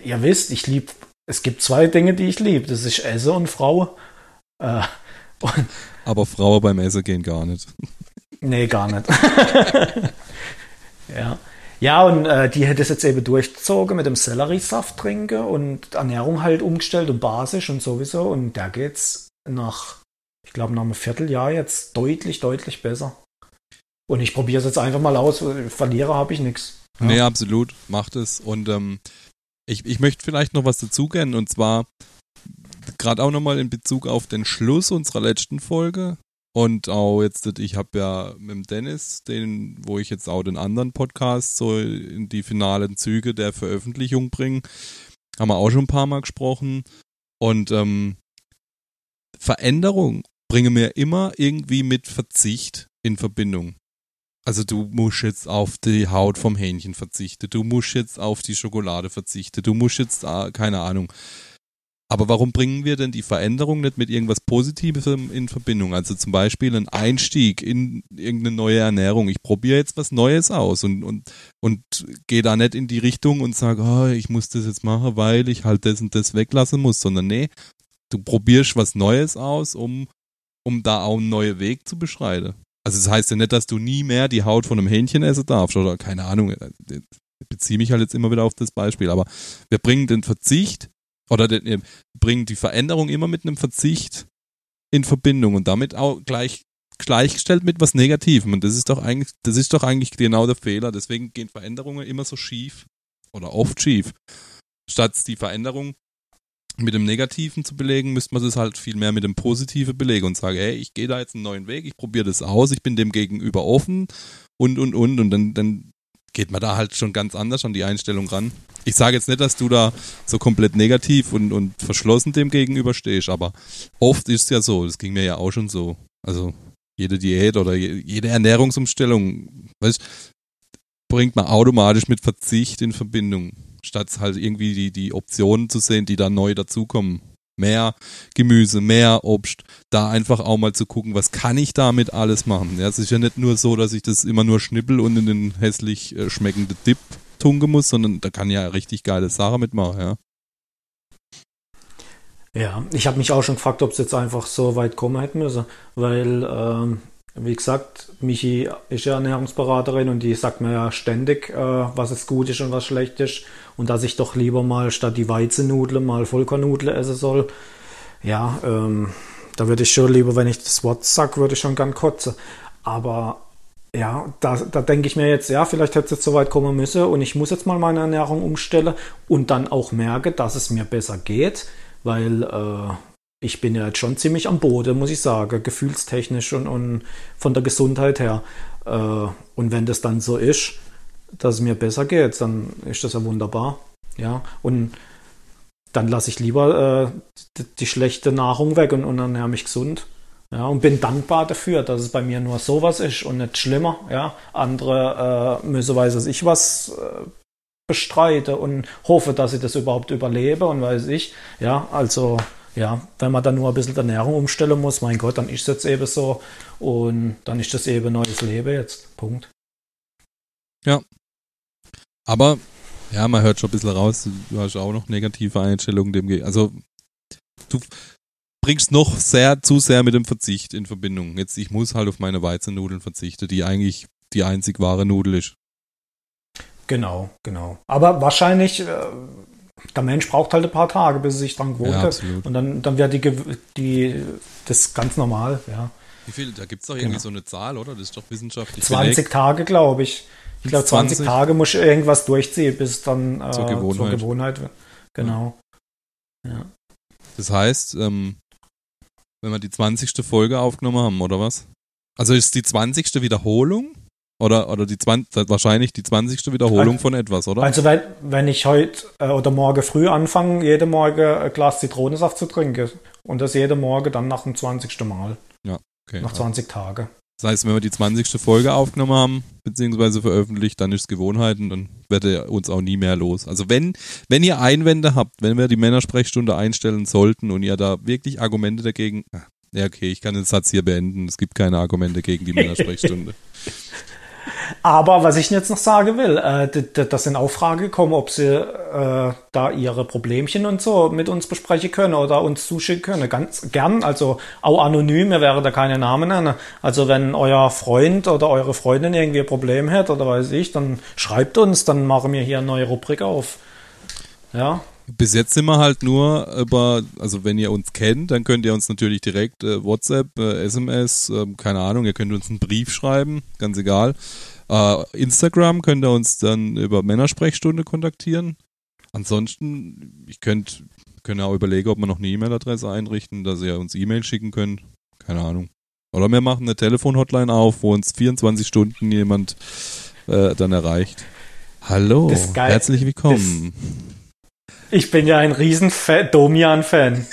ihr wisst, ich liebe, es gibt zwei Dinge, die ich liebe. Das ist Esse und Frau. Äh, und, Aber Frauen beim Essen gehen gar nicht. Nee, gar nicht. [laughs] ja. Ja, und äh, die hätte es jetzt eben durchgezogen mit dem Selleriesaft trinken und Ernährung halt umgestellt und basisch und sowieso. Und da geht's nach, ich glaube, nach einem Vierteljahr jetzt deutlich, deutlich besser. Und ich probiere es jetzt einfach mal aus. Verlierer habe ich nichts. Ja. Nee, absolut. Macht es. Und ähm, ich, ich möchte vielleicht noch was dazugeben. Und zwar gerade auch nochmal in Bezug auf den Schluss unserer letzten Folge. Und auch jetzt, ich habe ja mit dem Dennis, den, wo ich jetzt auch den anderen Podcast so in die finalen Züge der Veröffentlichung bringe, haben wir auch schon ein paar Mal gesprochen. Und ähm, Veränderung bringe mir immer irgendwie mit Verzicht in Verbindung. Also du musst jetzt auf die Haut vom Hähnchen verzichten, du musst jetzt auf die Schokolade verzichten, du musst jetzt, ah, keine Ahnung. Aber warum bringen wir denn die Veränderung nicht mit irgendwas Positivem in Verbindung? Also zum Beispiel ein Einstieg in irgendeine neue Ernährung. Ich probiere jetzt was Neues aus und, und, und gehe da nicht in die Richtung und sage, oh, ich muss das jetzt machen, weil ich halt das und das weglassen muss, sondern nee, du probierst was Neues aus, um, um da auch einen neuen Weg zu beschreiten. Also das heißt ja nicht, dass du nie mehr die Haut von einem Hähnchen essen darfst oder keine Ahnung. Ich beziehe mich halt jetzt immer wieder auf das Beispiel. Aber wir bringen den Verzicht oder den, äh, bringen die Veränderung immer mit einem Verzicht in Verbindung und damit auch gleich gleichgestellt mit was Negativem. Und das ist doch eigentlich, das ist doch eigentlich genau der Fehler. Deswegen gehen Veränderungen immer so schief oder oft schief. Statt die Veränderung mit dem Negativen zu belegen, müsste man das halt viel mehr mit dem Positiven belegen und sagen, hey, ich gehe da jetzt einen neuen Weg, ich probiere das aus, ich bin dem gegenüber offen und, und, und. Und dann, dann geht man da halt schon ganz anders an die Einstellung ran. Ich sage jetzt nicht, dass du da so komplett negativ und, und verschlossen dem gegenüber stehst, aber oft ist es ja so, das ging mir ja auch schon so. Also jede Diät oder jede Ernährungsumstellung, weißt, bringt man automatisch mit Verzicht in Verbindung, statt halt irgendwie die, die Optionen zu sehen, die da neu dazukommen. Mehr Gemüse, mehr Obst, da einfach auch mal zu gucken, was kann ich damit alles machen. Ja, es ist ja nicht nur so, dass ich das immer nur schnippel und in den hässlich äh, schmeckenden Dip tunken muss, sondern da kann ja richtig geile Sache mitmachen, ja. Ja, ich habe mich auch schon gefragt, ob es jetzt einfach so weit kommen hätte müssen, weil, ähm, wie gesagt, Michi ist ja Ernährungsberaterin und die sagt mir ja ständig, äh, was ist gut ist und was schlecht ist und dass ich doch lieber mal statt die Weizennudel mal Vollkornnudel essen soll. Ja, ähm, da würde ich schon lieber, wenn ich das Wort sag, würde ich schon gern kotzen. Aber ja, da, da denke ich mir jetzt, ja, vielleicht hätte es jetzt so weit kommen müssen und ich muss jetzt mal meine Ernährung umstellen und dann auch merke, dass es mir besser geht, weil äh, ich bin ja jetzt schon ziemlich am Boden, muss ich sagen, gefühlstechnisch und, und von der Gesundheit her. Äh, und wenn das dann so ist, dass es mir besser geht, dann ist das ja wunderbar. Ja, und dann lasse ich lieber äh, die, schlechte Nahrung weg und, und ernähre mich gesund. Ja, und bin dankbar dafür, dass es bei mir nur sowas ist und nicht schlimmer. Ja, andere äh, müssen weiß dass ich was äh, bestreite und hoffe, dass ich das überhaupt überlebe und weiß ich. Ja, also ja, wenn man dann nur ein bisschen die Ernährung umstellen muss, mein Gott, dann ist es jetzt eben so und dann ist das eben neues Leben jetzt. Punkt. Ja. Aber ja, man hört schon ein bisschen raus, du hast auch noch negative Einstellungen dem Also du bringst noch sehr zu sehr mit dem Verzicht in Verbindung. Jetzt, ich muss halt auf meine Weizennudeln verzichten, die eigentlich die einzig wahre Nudel ist. Genau, genau. Aber wahrscheinlich, äh, der Mensch braucht halt ein paar Tage, bis er sich dran gewohnt ja, hat. Und dann, dann wäre die, die, das ganz normal, ja. Wie viel? Da gibt es doch irgendwie genau. so eine Zahl, oder? Das ist doch wissenschaftlich. 20 belegt. Tage, glaube ich. Ich glaube, 20, 20 Tage muss ich irgendwas durchziehen, bis es dann äh, zur, Gewohnheit. zur Gewohnheit wird. Genau. Ja. Das heißt, ähm, wenn wir die 20. Folge aufgenommen haben, oder was? Also ist die 20. Wiederholung? Oder, oder die 20, wahrscheinlich die 20. Wiederholung also, von etwas, oder? Also wenn, wenn ich heute äh, oder morgen früh anfange, jede Morgen ein Glas Zitronensaft zu trinken und das jede Morgen dann nach dem 20. Mal. Ja, okay. Nach 20 ja. Tagen. Das heißt, wenn wir die 20. Folge aufgenommen haben, beziehungsweise veröffentlicht, dann ist es Gewohnheiten, dann werdet ihr uns auch nie mehr los. Also wenn, wenn ihr Einwände habt, wenn wir die Männersprechstunde einstellen sollten und ihr da wirklich Argumente dagegen, ah, ja okay, ich kann den Satz hier beenden, es gibt keine Argumente gegen die [laughs] Männersprechstunde. Aber was ich jetzt noch sagen will, äh, das sind auch Fragen gekommen, ob sie äh, da ihre Problemchen und so mit uns besprechen können oder uns zuschicken können. Ganz gern, also auch anonym, mir wäre da keine Namen nennen. Also wenn euer Freund oder eure Freundin irgendwie ein Problem hat oder weiß ich, dann schreibt uns, dann machen wir hier eine neue Rubrik auf. Ja. Bis jetzt sind wir halt nur über, also wenn ihr uns kennt, dann könnt ihr uns natürlich direkt äh, WhatsApp, äh, SMS, äh, keine Ahnung, ihr könnt uns einen Brief schreiben, ganz egal. Uh, Instagram könnt ihr uns dann über Männersprechstunde kontaktieren. Ansonsten, ich könnt, könnt auch überlegen, ob wir noch eine E-Mail-Adresse einrichten, dass ihr uns E-Mail schicken könnt. Keine Ahnung. Oder wir machen eine Telefon-Hotline auf, wo uns 24 Stunden jemand äh, dann erreicht. Hallo, herzlich willkommen. Das, ich bin ja ein riesen Domian-Fan.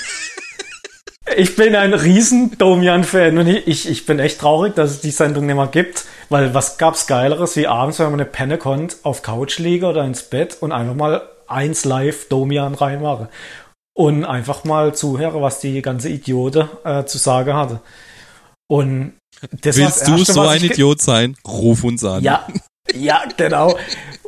Ich bin ein riesen Domian-Fan und ich, ich, ich bin echt traurig, dass es die Sendung nicht mehr gibt, weil was gab's Geileres wie abends, wenn man eine Penne konnte, auf Couch liege oder ins Bett und einfach mal eins live Domian reinmache und einfach mal zuhöre, was die ganze Idiote äh, zu sagen hatte. Und das Willst du so ein Idiot sein? Ruf uns an. Ja, ja, genau.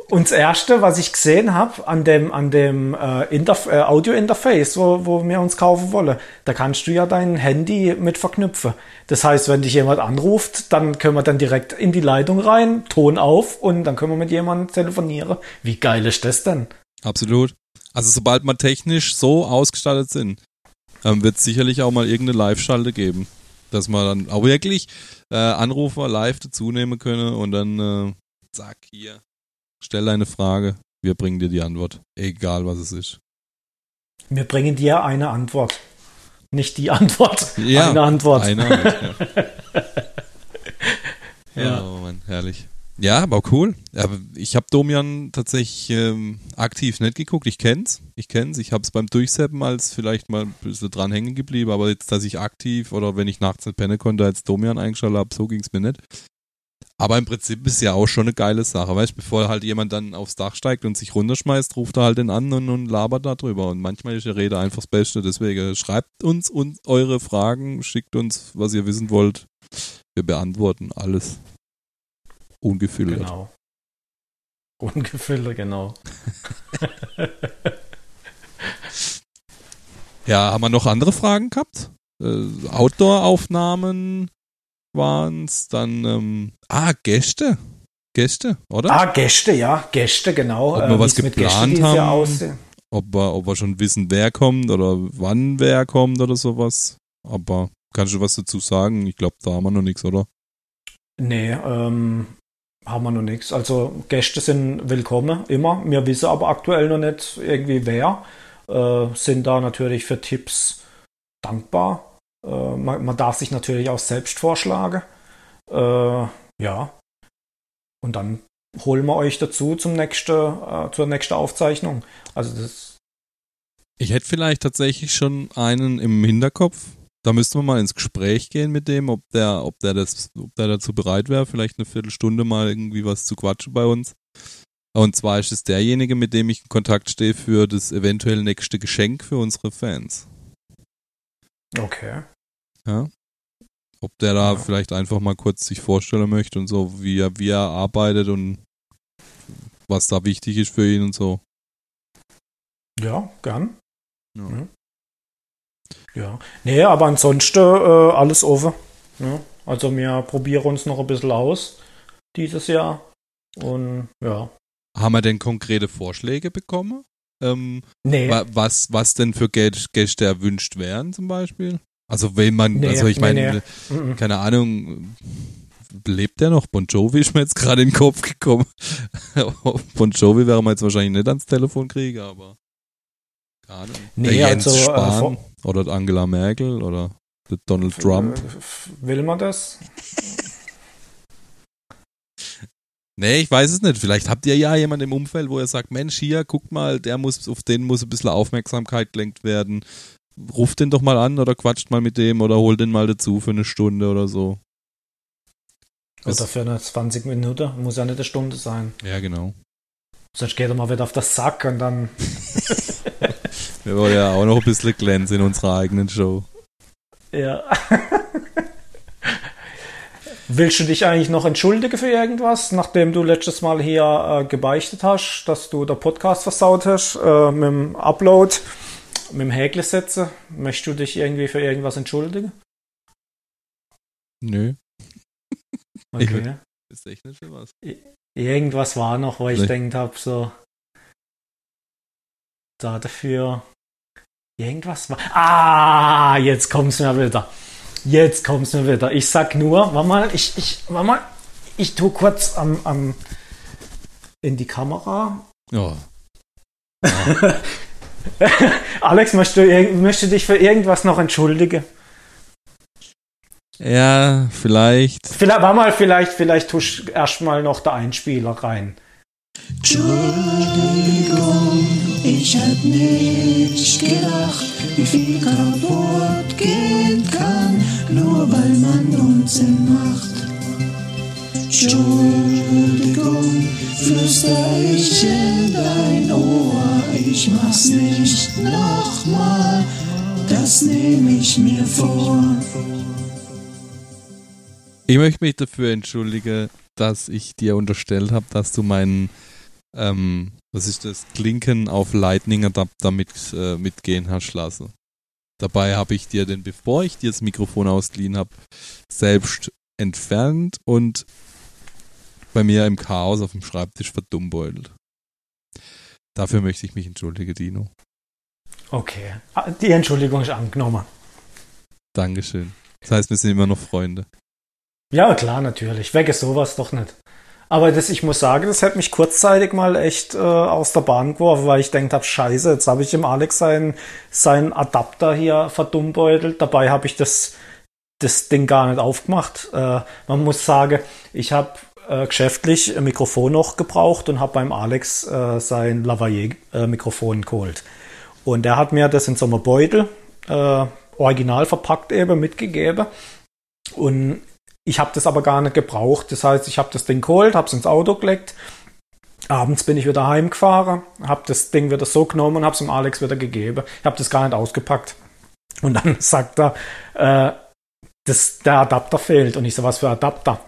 Und das erste, was ich gesehen habe an dem, an dem äh, Interf äh, Audio-Interface, wo, wo wir uns kaufen wollen, da kannst du ja dein Handy mit verknüpfen. Das heißt, wenn dich jemand anruft, dann können wir dann direkt in die Leitung rein, Ton auf und dann können wir mit jemandem telefonieren. Wie geil ist das denn? Absolut. Also sobald wir technisch so ausgestattet sind, ähm, wird es sicherlich auch mal irgendeine Live-Schalte geben. Dass wir dann auch wirklich äh, Anrufer live dazu nehmen können und dann äh, zack, hier, stell deine Frage, wir bringen dir die Antwort. Egal was es ist. Wir bringen dir eine Antwort. Nicht die Antwort. [laughs] Ja, eine Antwort. Eine Antwort, [laughs] ja. Ja. Oh Mann, herrlich. Ja, aber cool. Aber ich habe Domian tatsächlich ähm, aktiv nicht geguckt. Ich kenn's. Ich kenn's. Ich habe es beim Durchseppen als vielleicht mal ein bisschen dran hängen geblieben, aber jetzt, dass ich aktiv oder wenn ich nachts nicht pennen konnte, als Domian eingeschaltet habe, so ging's mir nicht. Aber im Prinzip ist ja auch schon eine geile Sache, weißt du, bevor halt jemand dann aufs Dach steigt und sich runterschmeißt, ruft er halt den an und, und labert da drüber. Und manchmal ist die Rede einfach das Beste. Deswegen schreibt uns und eure Fragen, schickt uns, was ihr wissen wollt. Wir beantworten alles. Ungefiltert. Genau. Ungefiltert, genau. [laughs] Ja, haben wir noch andere Fragen gehabt? Äh, Outdoor-Aufnahmen waren's, dann, ähm, ah, Gäste. Gäste, oder? Ah, Gäste, ja, Gäste, genau. Ob wir Äh, was geplant haben? Ob, wir, ob wir schon wissen, wer kommt oder wann wer kommt oder sowas. Aber kannst du was dazu sagen? Ich glaube, da haben wir noch nichts, oder? Nee, ähm, haben wir noch nichts. Also Gäste sind willkommen, immer. Wir wissen aber aktuell noch nicht irgendwie wer. Äh, sind da natürlich für Tipps dankbar. Äh, man, man darf sich natürlich auch selbst vorschlagen. Äh, ja. Und dann holen wir euch dazu zum nächsten, äh, zur nächsten Aufzeichnung. Also das Ich hätte vielleicht tatsächlich schon einen im Hinterkopf. Da müssten wir mal ins Gespräch gehen mit dem, ob der, ob der das, ob der dazu bereit wäre, vielleicht eine Viertelstunde mal irgendwie was zu quatschen bei uns. Und zwar ist es derjenige, mit dem ich in Kontakt stehe für das eventuell nächste Geschenk für unsere Fans. Okay. Ja. Ob der da Ja. vielleicht einfach mal kurz sich vorstellen möchte und so, wie er, wie er arbeitet und was da wichtig ist für ihn und so. Ja, gern. Ja. Mhm. Ja. Nee, aber ansonsten äh, alles offen. Ja. Also wir probieren uns noch ein bisschen aus dieses Jahr. Und ja. Haben wir denn konkrete Vorschläge bekommen? Ähm, Nee. wa- was, was denn für Gä- Gäste erwünscht wären zum Beispiel? Also wenn man, Nee, also ich nee, meine, nee. Mhm. keine Ahnung, lebt der noch? Bon Jovi ist mir jetzt gerade in den Kopf gekommen. [laughs] bon Jovi wäre man jetzt wahrscheinlich nicht ans Telefon kriegen, aber keine Ahnung. Nee, der Jens also, äh, Spahn vor- oder Angela Merkel oder der Donald Trump. Äh, Will man das? [laughs] Nee, ich weiß es nicht. Vielleicht habt ihr ja jemanden im Umfeld, wo ihr sagt, Mensch, hier, guck mal, der muss, auf den muss ein bisschen Aufmerksamkeit gelenkt werden. Ruft den doch mal an oder quatscht mal mit dem oder holt den mal dazu für eine Stunde oder so. Oder für eine 20 Minuten. Muss ja nicht eine Stunde sein. Ja, genau. Sonst geht er mal wieder auf das Sack und dann. [laughs] Wir wollen ja auch noch ein bisschen glänzen in unserer eigenen Show. Ja. [laughs] Willst du dich eigentlich noch entschuldigen für irgendwas, nachdem du letztes Mal hier äh, gebeichtet hast, dass du der Podcast versaut hast äh, mit dem Upload, mit dem Häkle setzen? Möchtest du dich irgendwie für irgendwas entschuldigen? Nö, [laughs] Ich Okay. ist echt nicht für was. Irgendwas war noch, wo ich denkt habe, so da dafür irgendwas war. Ah, jetzt kommt's mir wieder. Jetzt kommt's mir wieder. Ich sag nur, warte mal, ich, ich, warte mal, ich tu kurz am, am in die Kamera. Ja. [laughs] Alex, möchtest du, möchtest du dich für irgendwas noch entschuldigen? Ja, vielleicht. Vielleicht, warte mal, vielleicht, vielleicht tust du erstmal noch der Einspieler rein. Entschuldigung, ich hab nicht gedacht, wie viel kaputt gehen kann, nur weil man Unsinn macht. Entschuldigung, flüster ich in dein Ohr, ich mach's nicht nochmal, das nehme ich mir vor. Ich möchte mich dafür entschuldigen, dass ich dir unterstellt habe, dass du meinen, ähm, was ist das, Klinken auf Lightning Adapter mit, äh, mitgehen hast lassen. Dabei habe ich dir den, bevor ich dir das Mikrofon ausgeliehen habe, selbst entfernt und bei mir im Chaos auf dem Schreibtisch verdummbeutelt. Dafür möchte ich mich entschuldigen, Dino. Okay. Ah, Die Entschuldigung ist angenommen. Dankeschön. Das heißt, wir sind immer noch Freunde. Ja, klar, natürlich. Weg ist sowas doch nicht. Aber das, ich muss sagen, das hat mich kurzzeitig mal echt äh, aus der Bahn geworfen, weil ich denkt habe, scheiße, jetzt habe ich dem Alex seinen, seinen Adapter hier verdummbeutelt. Dabei habe ich das, das Ding gar nicht aufgemacht. Äh, man muss sagen, ich habe äh, geschäftlich ein Mikrofon noch gebraucht und habe beim Alex äh, sein Lavalier-Mikrofon geholt. Und der hat mir das in so einem Beutel, äh, original verpackt eben, mitgegeben. Und ich habe das aber gar nicht gebraucht. Das heißt, ich habe das Ding geholt, habe es ins Auto gelegt. Abends bin ich wieder heimgefahren, habe das Ding wieder so genommen und habe es dem Alex wieder gegeben. Ich habe das gar nicht ausgepackt. Und dann [laughs] sagt er, äh, das, der Adapter fehlt. Und ich so, was für Adapter?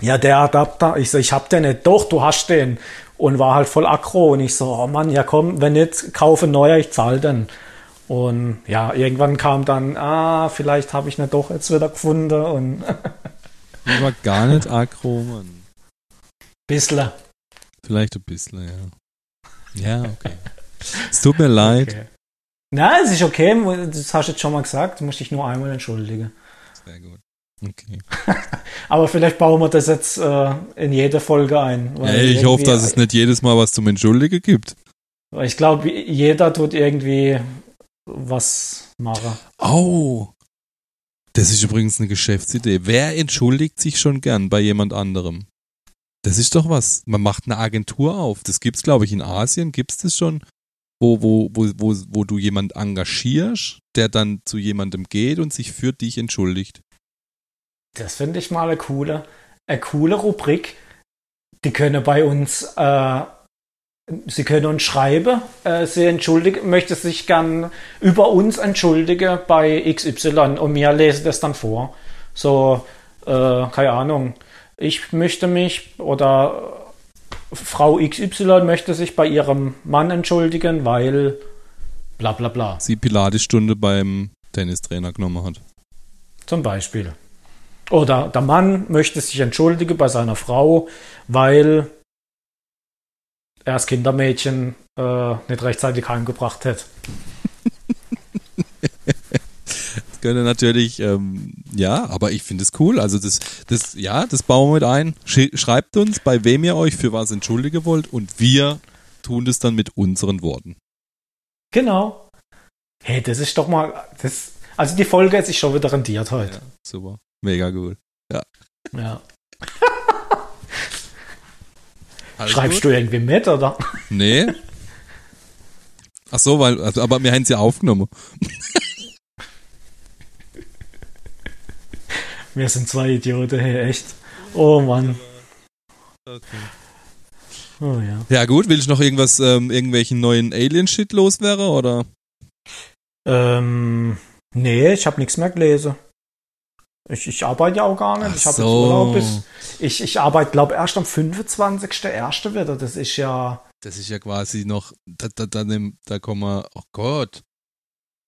Ja, der Adapter. Ich so, ich hab den nicht. Doch, du hast den. Und war halt voll aggro. Und ich so, oh Mann, ja komm, wenn nicht, kaufe neuer, ich zahle den. Und ja, irgendwann kam dann, ah, vielleicht habe ich nicht doch jetzt wieder gefunden. Und [laughs] Ich war gar nicht aggro, Mann. bissle. Vielleicht ein bisschen, ja. Ja, okay. Es tut mir leid. Okay. Na, es ist okay. Das hast du jetzt schon mal gesagt. Du musst dich nur einmal entschuldigen. Sehr gut. Okay. [laughs] Aber vielleicht bauen wir das jetzt äh, in jede Folge ein. Ey, ich hoffe, dass es nicht jedes Mal was zum Entschuldigen gibt. Ich glaube, jeder tut irgendwie was machen. Oh. Das ist übrigens eine Geschäftsidee. Wer entschuldigt sich schon gern bei jemand anderem? Das ist doch was. Man macht eine Agentur auf. Das gibt's, glaube ich, in Asien gibt's das schon, wo, wo, wo, wo, wo du jemand engagierst, der dann zu jemandem geht und sich für dich entschuldigt. Das finde ich mal eine coole, eine coole Rubrik. Die können bei uns, äh, sie können uns schreiben, äh, sie entschuldigen, möchte sich gern über uns entschuldigen bei XY und wir lesen das dann vor. So, äh, keine Ahnung, ich möchte mich oder Frau XY möchte sich bei ihrem Mann entschuldigen, weil bla bla bla. Sie Pilatesstunde beim Tennistrainer genommen hat. Zum Beispiel. Oder der Mann möchte sich entschuldigen bei seiner Frau, weil er das Kindermädchen äh, nicht rechtzeitig heimgebracht hat. Das [laughs] könnte natürlich, ähm, ja, aber ich finde es cool. Also das, das, ja, das bauen wir mit ein. Sch schreibt uns, bei wem ihr euch für was entschuldigen wollt und wir tun das dann mit unseren Worten. Genau. Hey, das ist doch mal. Das, also die Folge hat sich schon wieder rentiert heute. Super. Mega cool. Ja. Alles Schreibst gut? du irgendwie mit, oder? Nee. Ach so, weil, also, aber wir haben es ja aufgenommen. Wir sind zwei Idioten, hey, echt. Oh Mann. Oh ja. Ja gut, will ich noch irgendwas, ähm, irgendwelchen neuen Alien-Shit loswerden oder? Ähm, nee, ich habe nichts mehr gelesen. Ich, ich arbeite ja auch gar nicht. Ach ich habe so. jetzt Urlaub bis. Ich, ich arbeite, glaube erst am 25.01. wieder. Das ist ja. Das ist ja quasi noch, da, da, da, da kommen wir, oh Gott.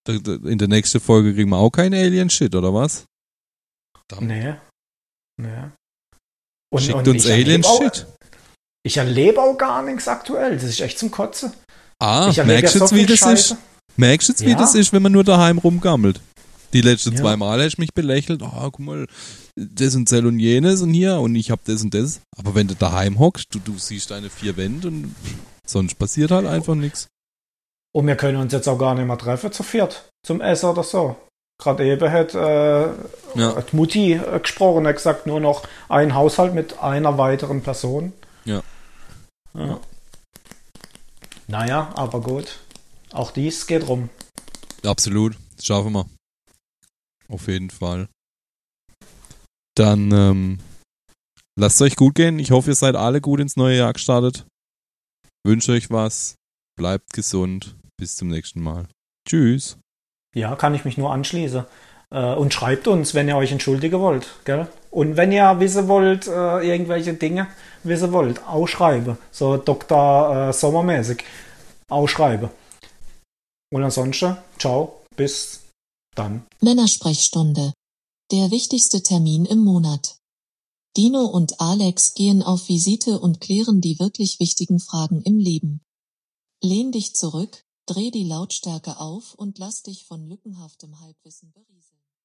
Da, da, in der nächsten Folge kriegen wir auch keinen Alien-Shit, oder was? Verdammt. Nee. Nee. Und, Schickt und uns Alien-Shit. Ich erlebe auch gar nichts aktuell. Das ist echt zum Kotzen. Ah, merkst du ja jetzt, so wie viel das Scheiße. ist? Merkst du jetzt, wie Ja. das ist, wenn man nur daheim rumgammelt? Die letzten Ja. zwei Mal hast du mich belächelt, oh, guck mal, das und das und jenes und hier und ich hab das und das. Aber wenn du daheim hockst, du, du siehst deine vier Wände und sonst passiert halt einfach nichts. Und wir können uns jetzt auch gar nicht mehr treffen zu viert. Zum Essen oder so. Gerade eben hat, äh, Ja. hat Mutti äh, gesprochen, hat gesagt, nur noch ein Haushalt mit einer weiteren Person. Ja. ja. Naja, aber gut. Auch dies geht rum. Absolut, das schaffen wir. Auf jeden Fall. Dann ähm, lasst es euch gut gehen. Ich hoffe, ihr seid alle gut ins neue Jahr gestartet. Wünsche euch was. Bleibt gesund. Bis zum nächsten Mal. Tschüss. Ja, kann ich mich nur anschließen. Äh, und schreibt uns, wenn ihr euch entschuldigen wollt. Gell? Und wenn ihr wissen wollt, äh, irgendwelche Dinge wissen wollt, ausschreiben. So Dr. Äh, Sommermäßig. Ausschreiben. Und ansonsten, ciao, bis dann. Männersprechstunde. Der wichtigste Termin im Monat. Dino und Alex gehen auf Visite und klären die wirklich wichtigen Fragen im Leben. Lehn dich zurück, dreh die Lautstärke auf und lass dich von lückenhaftem Halbwissen berieseln.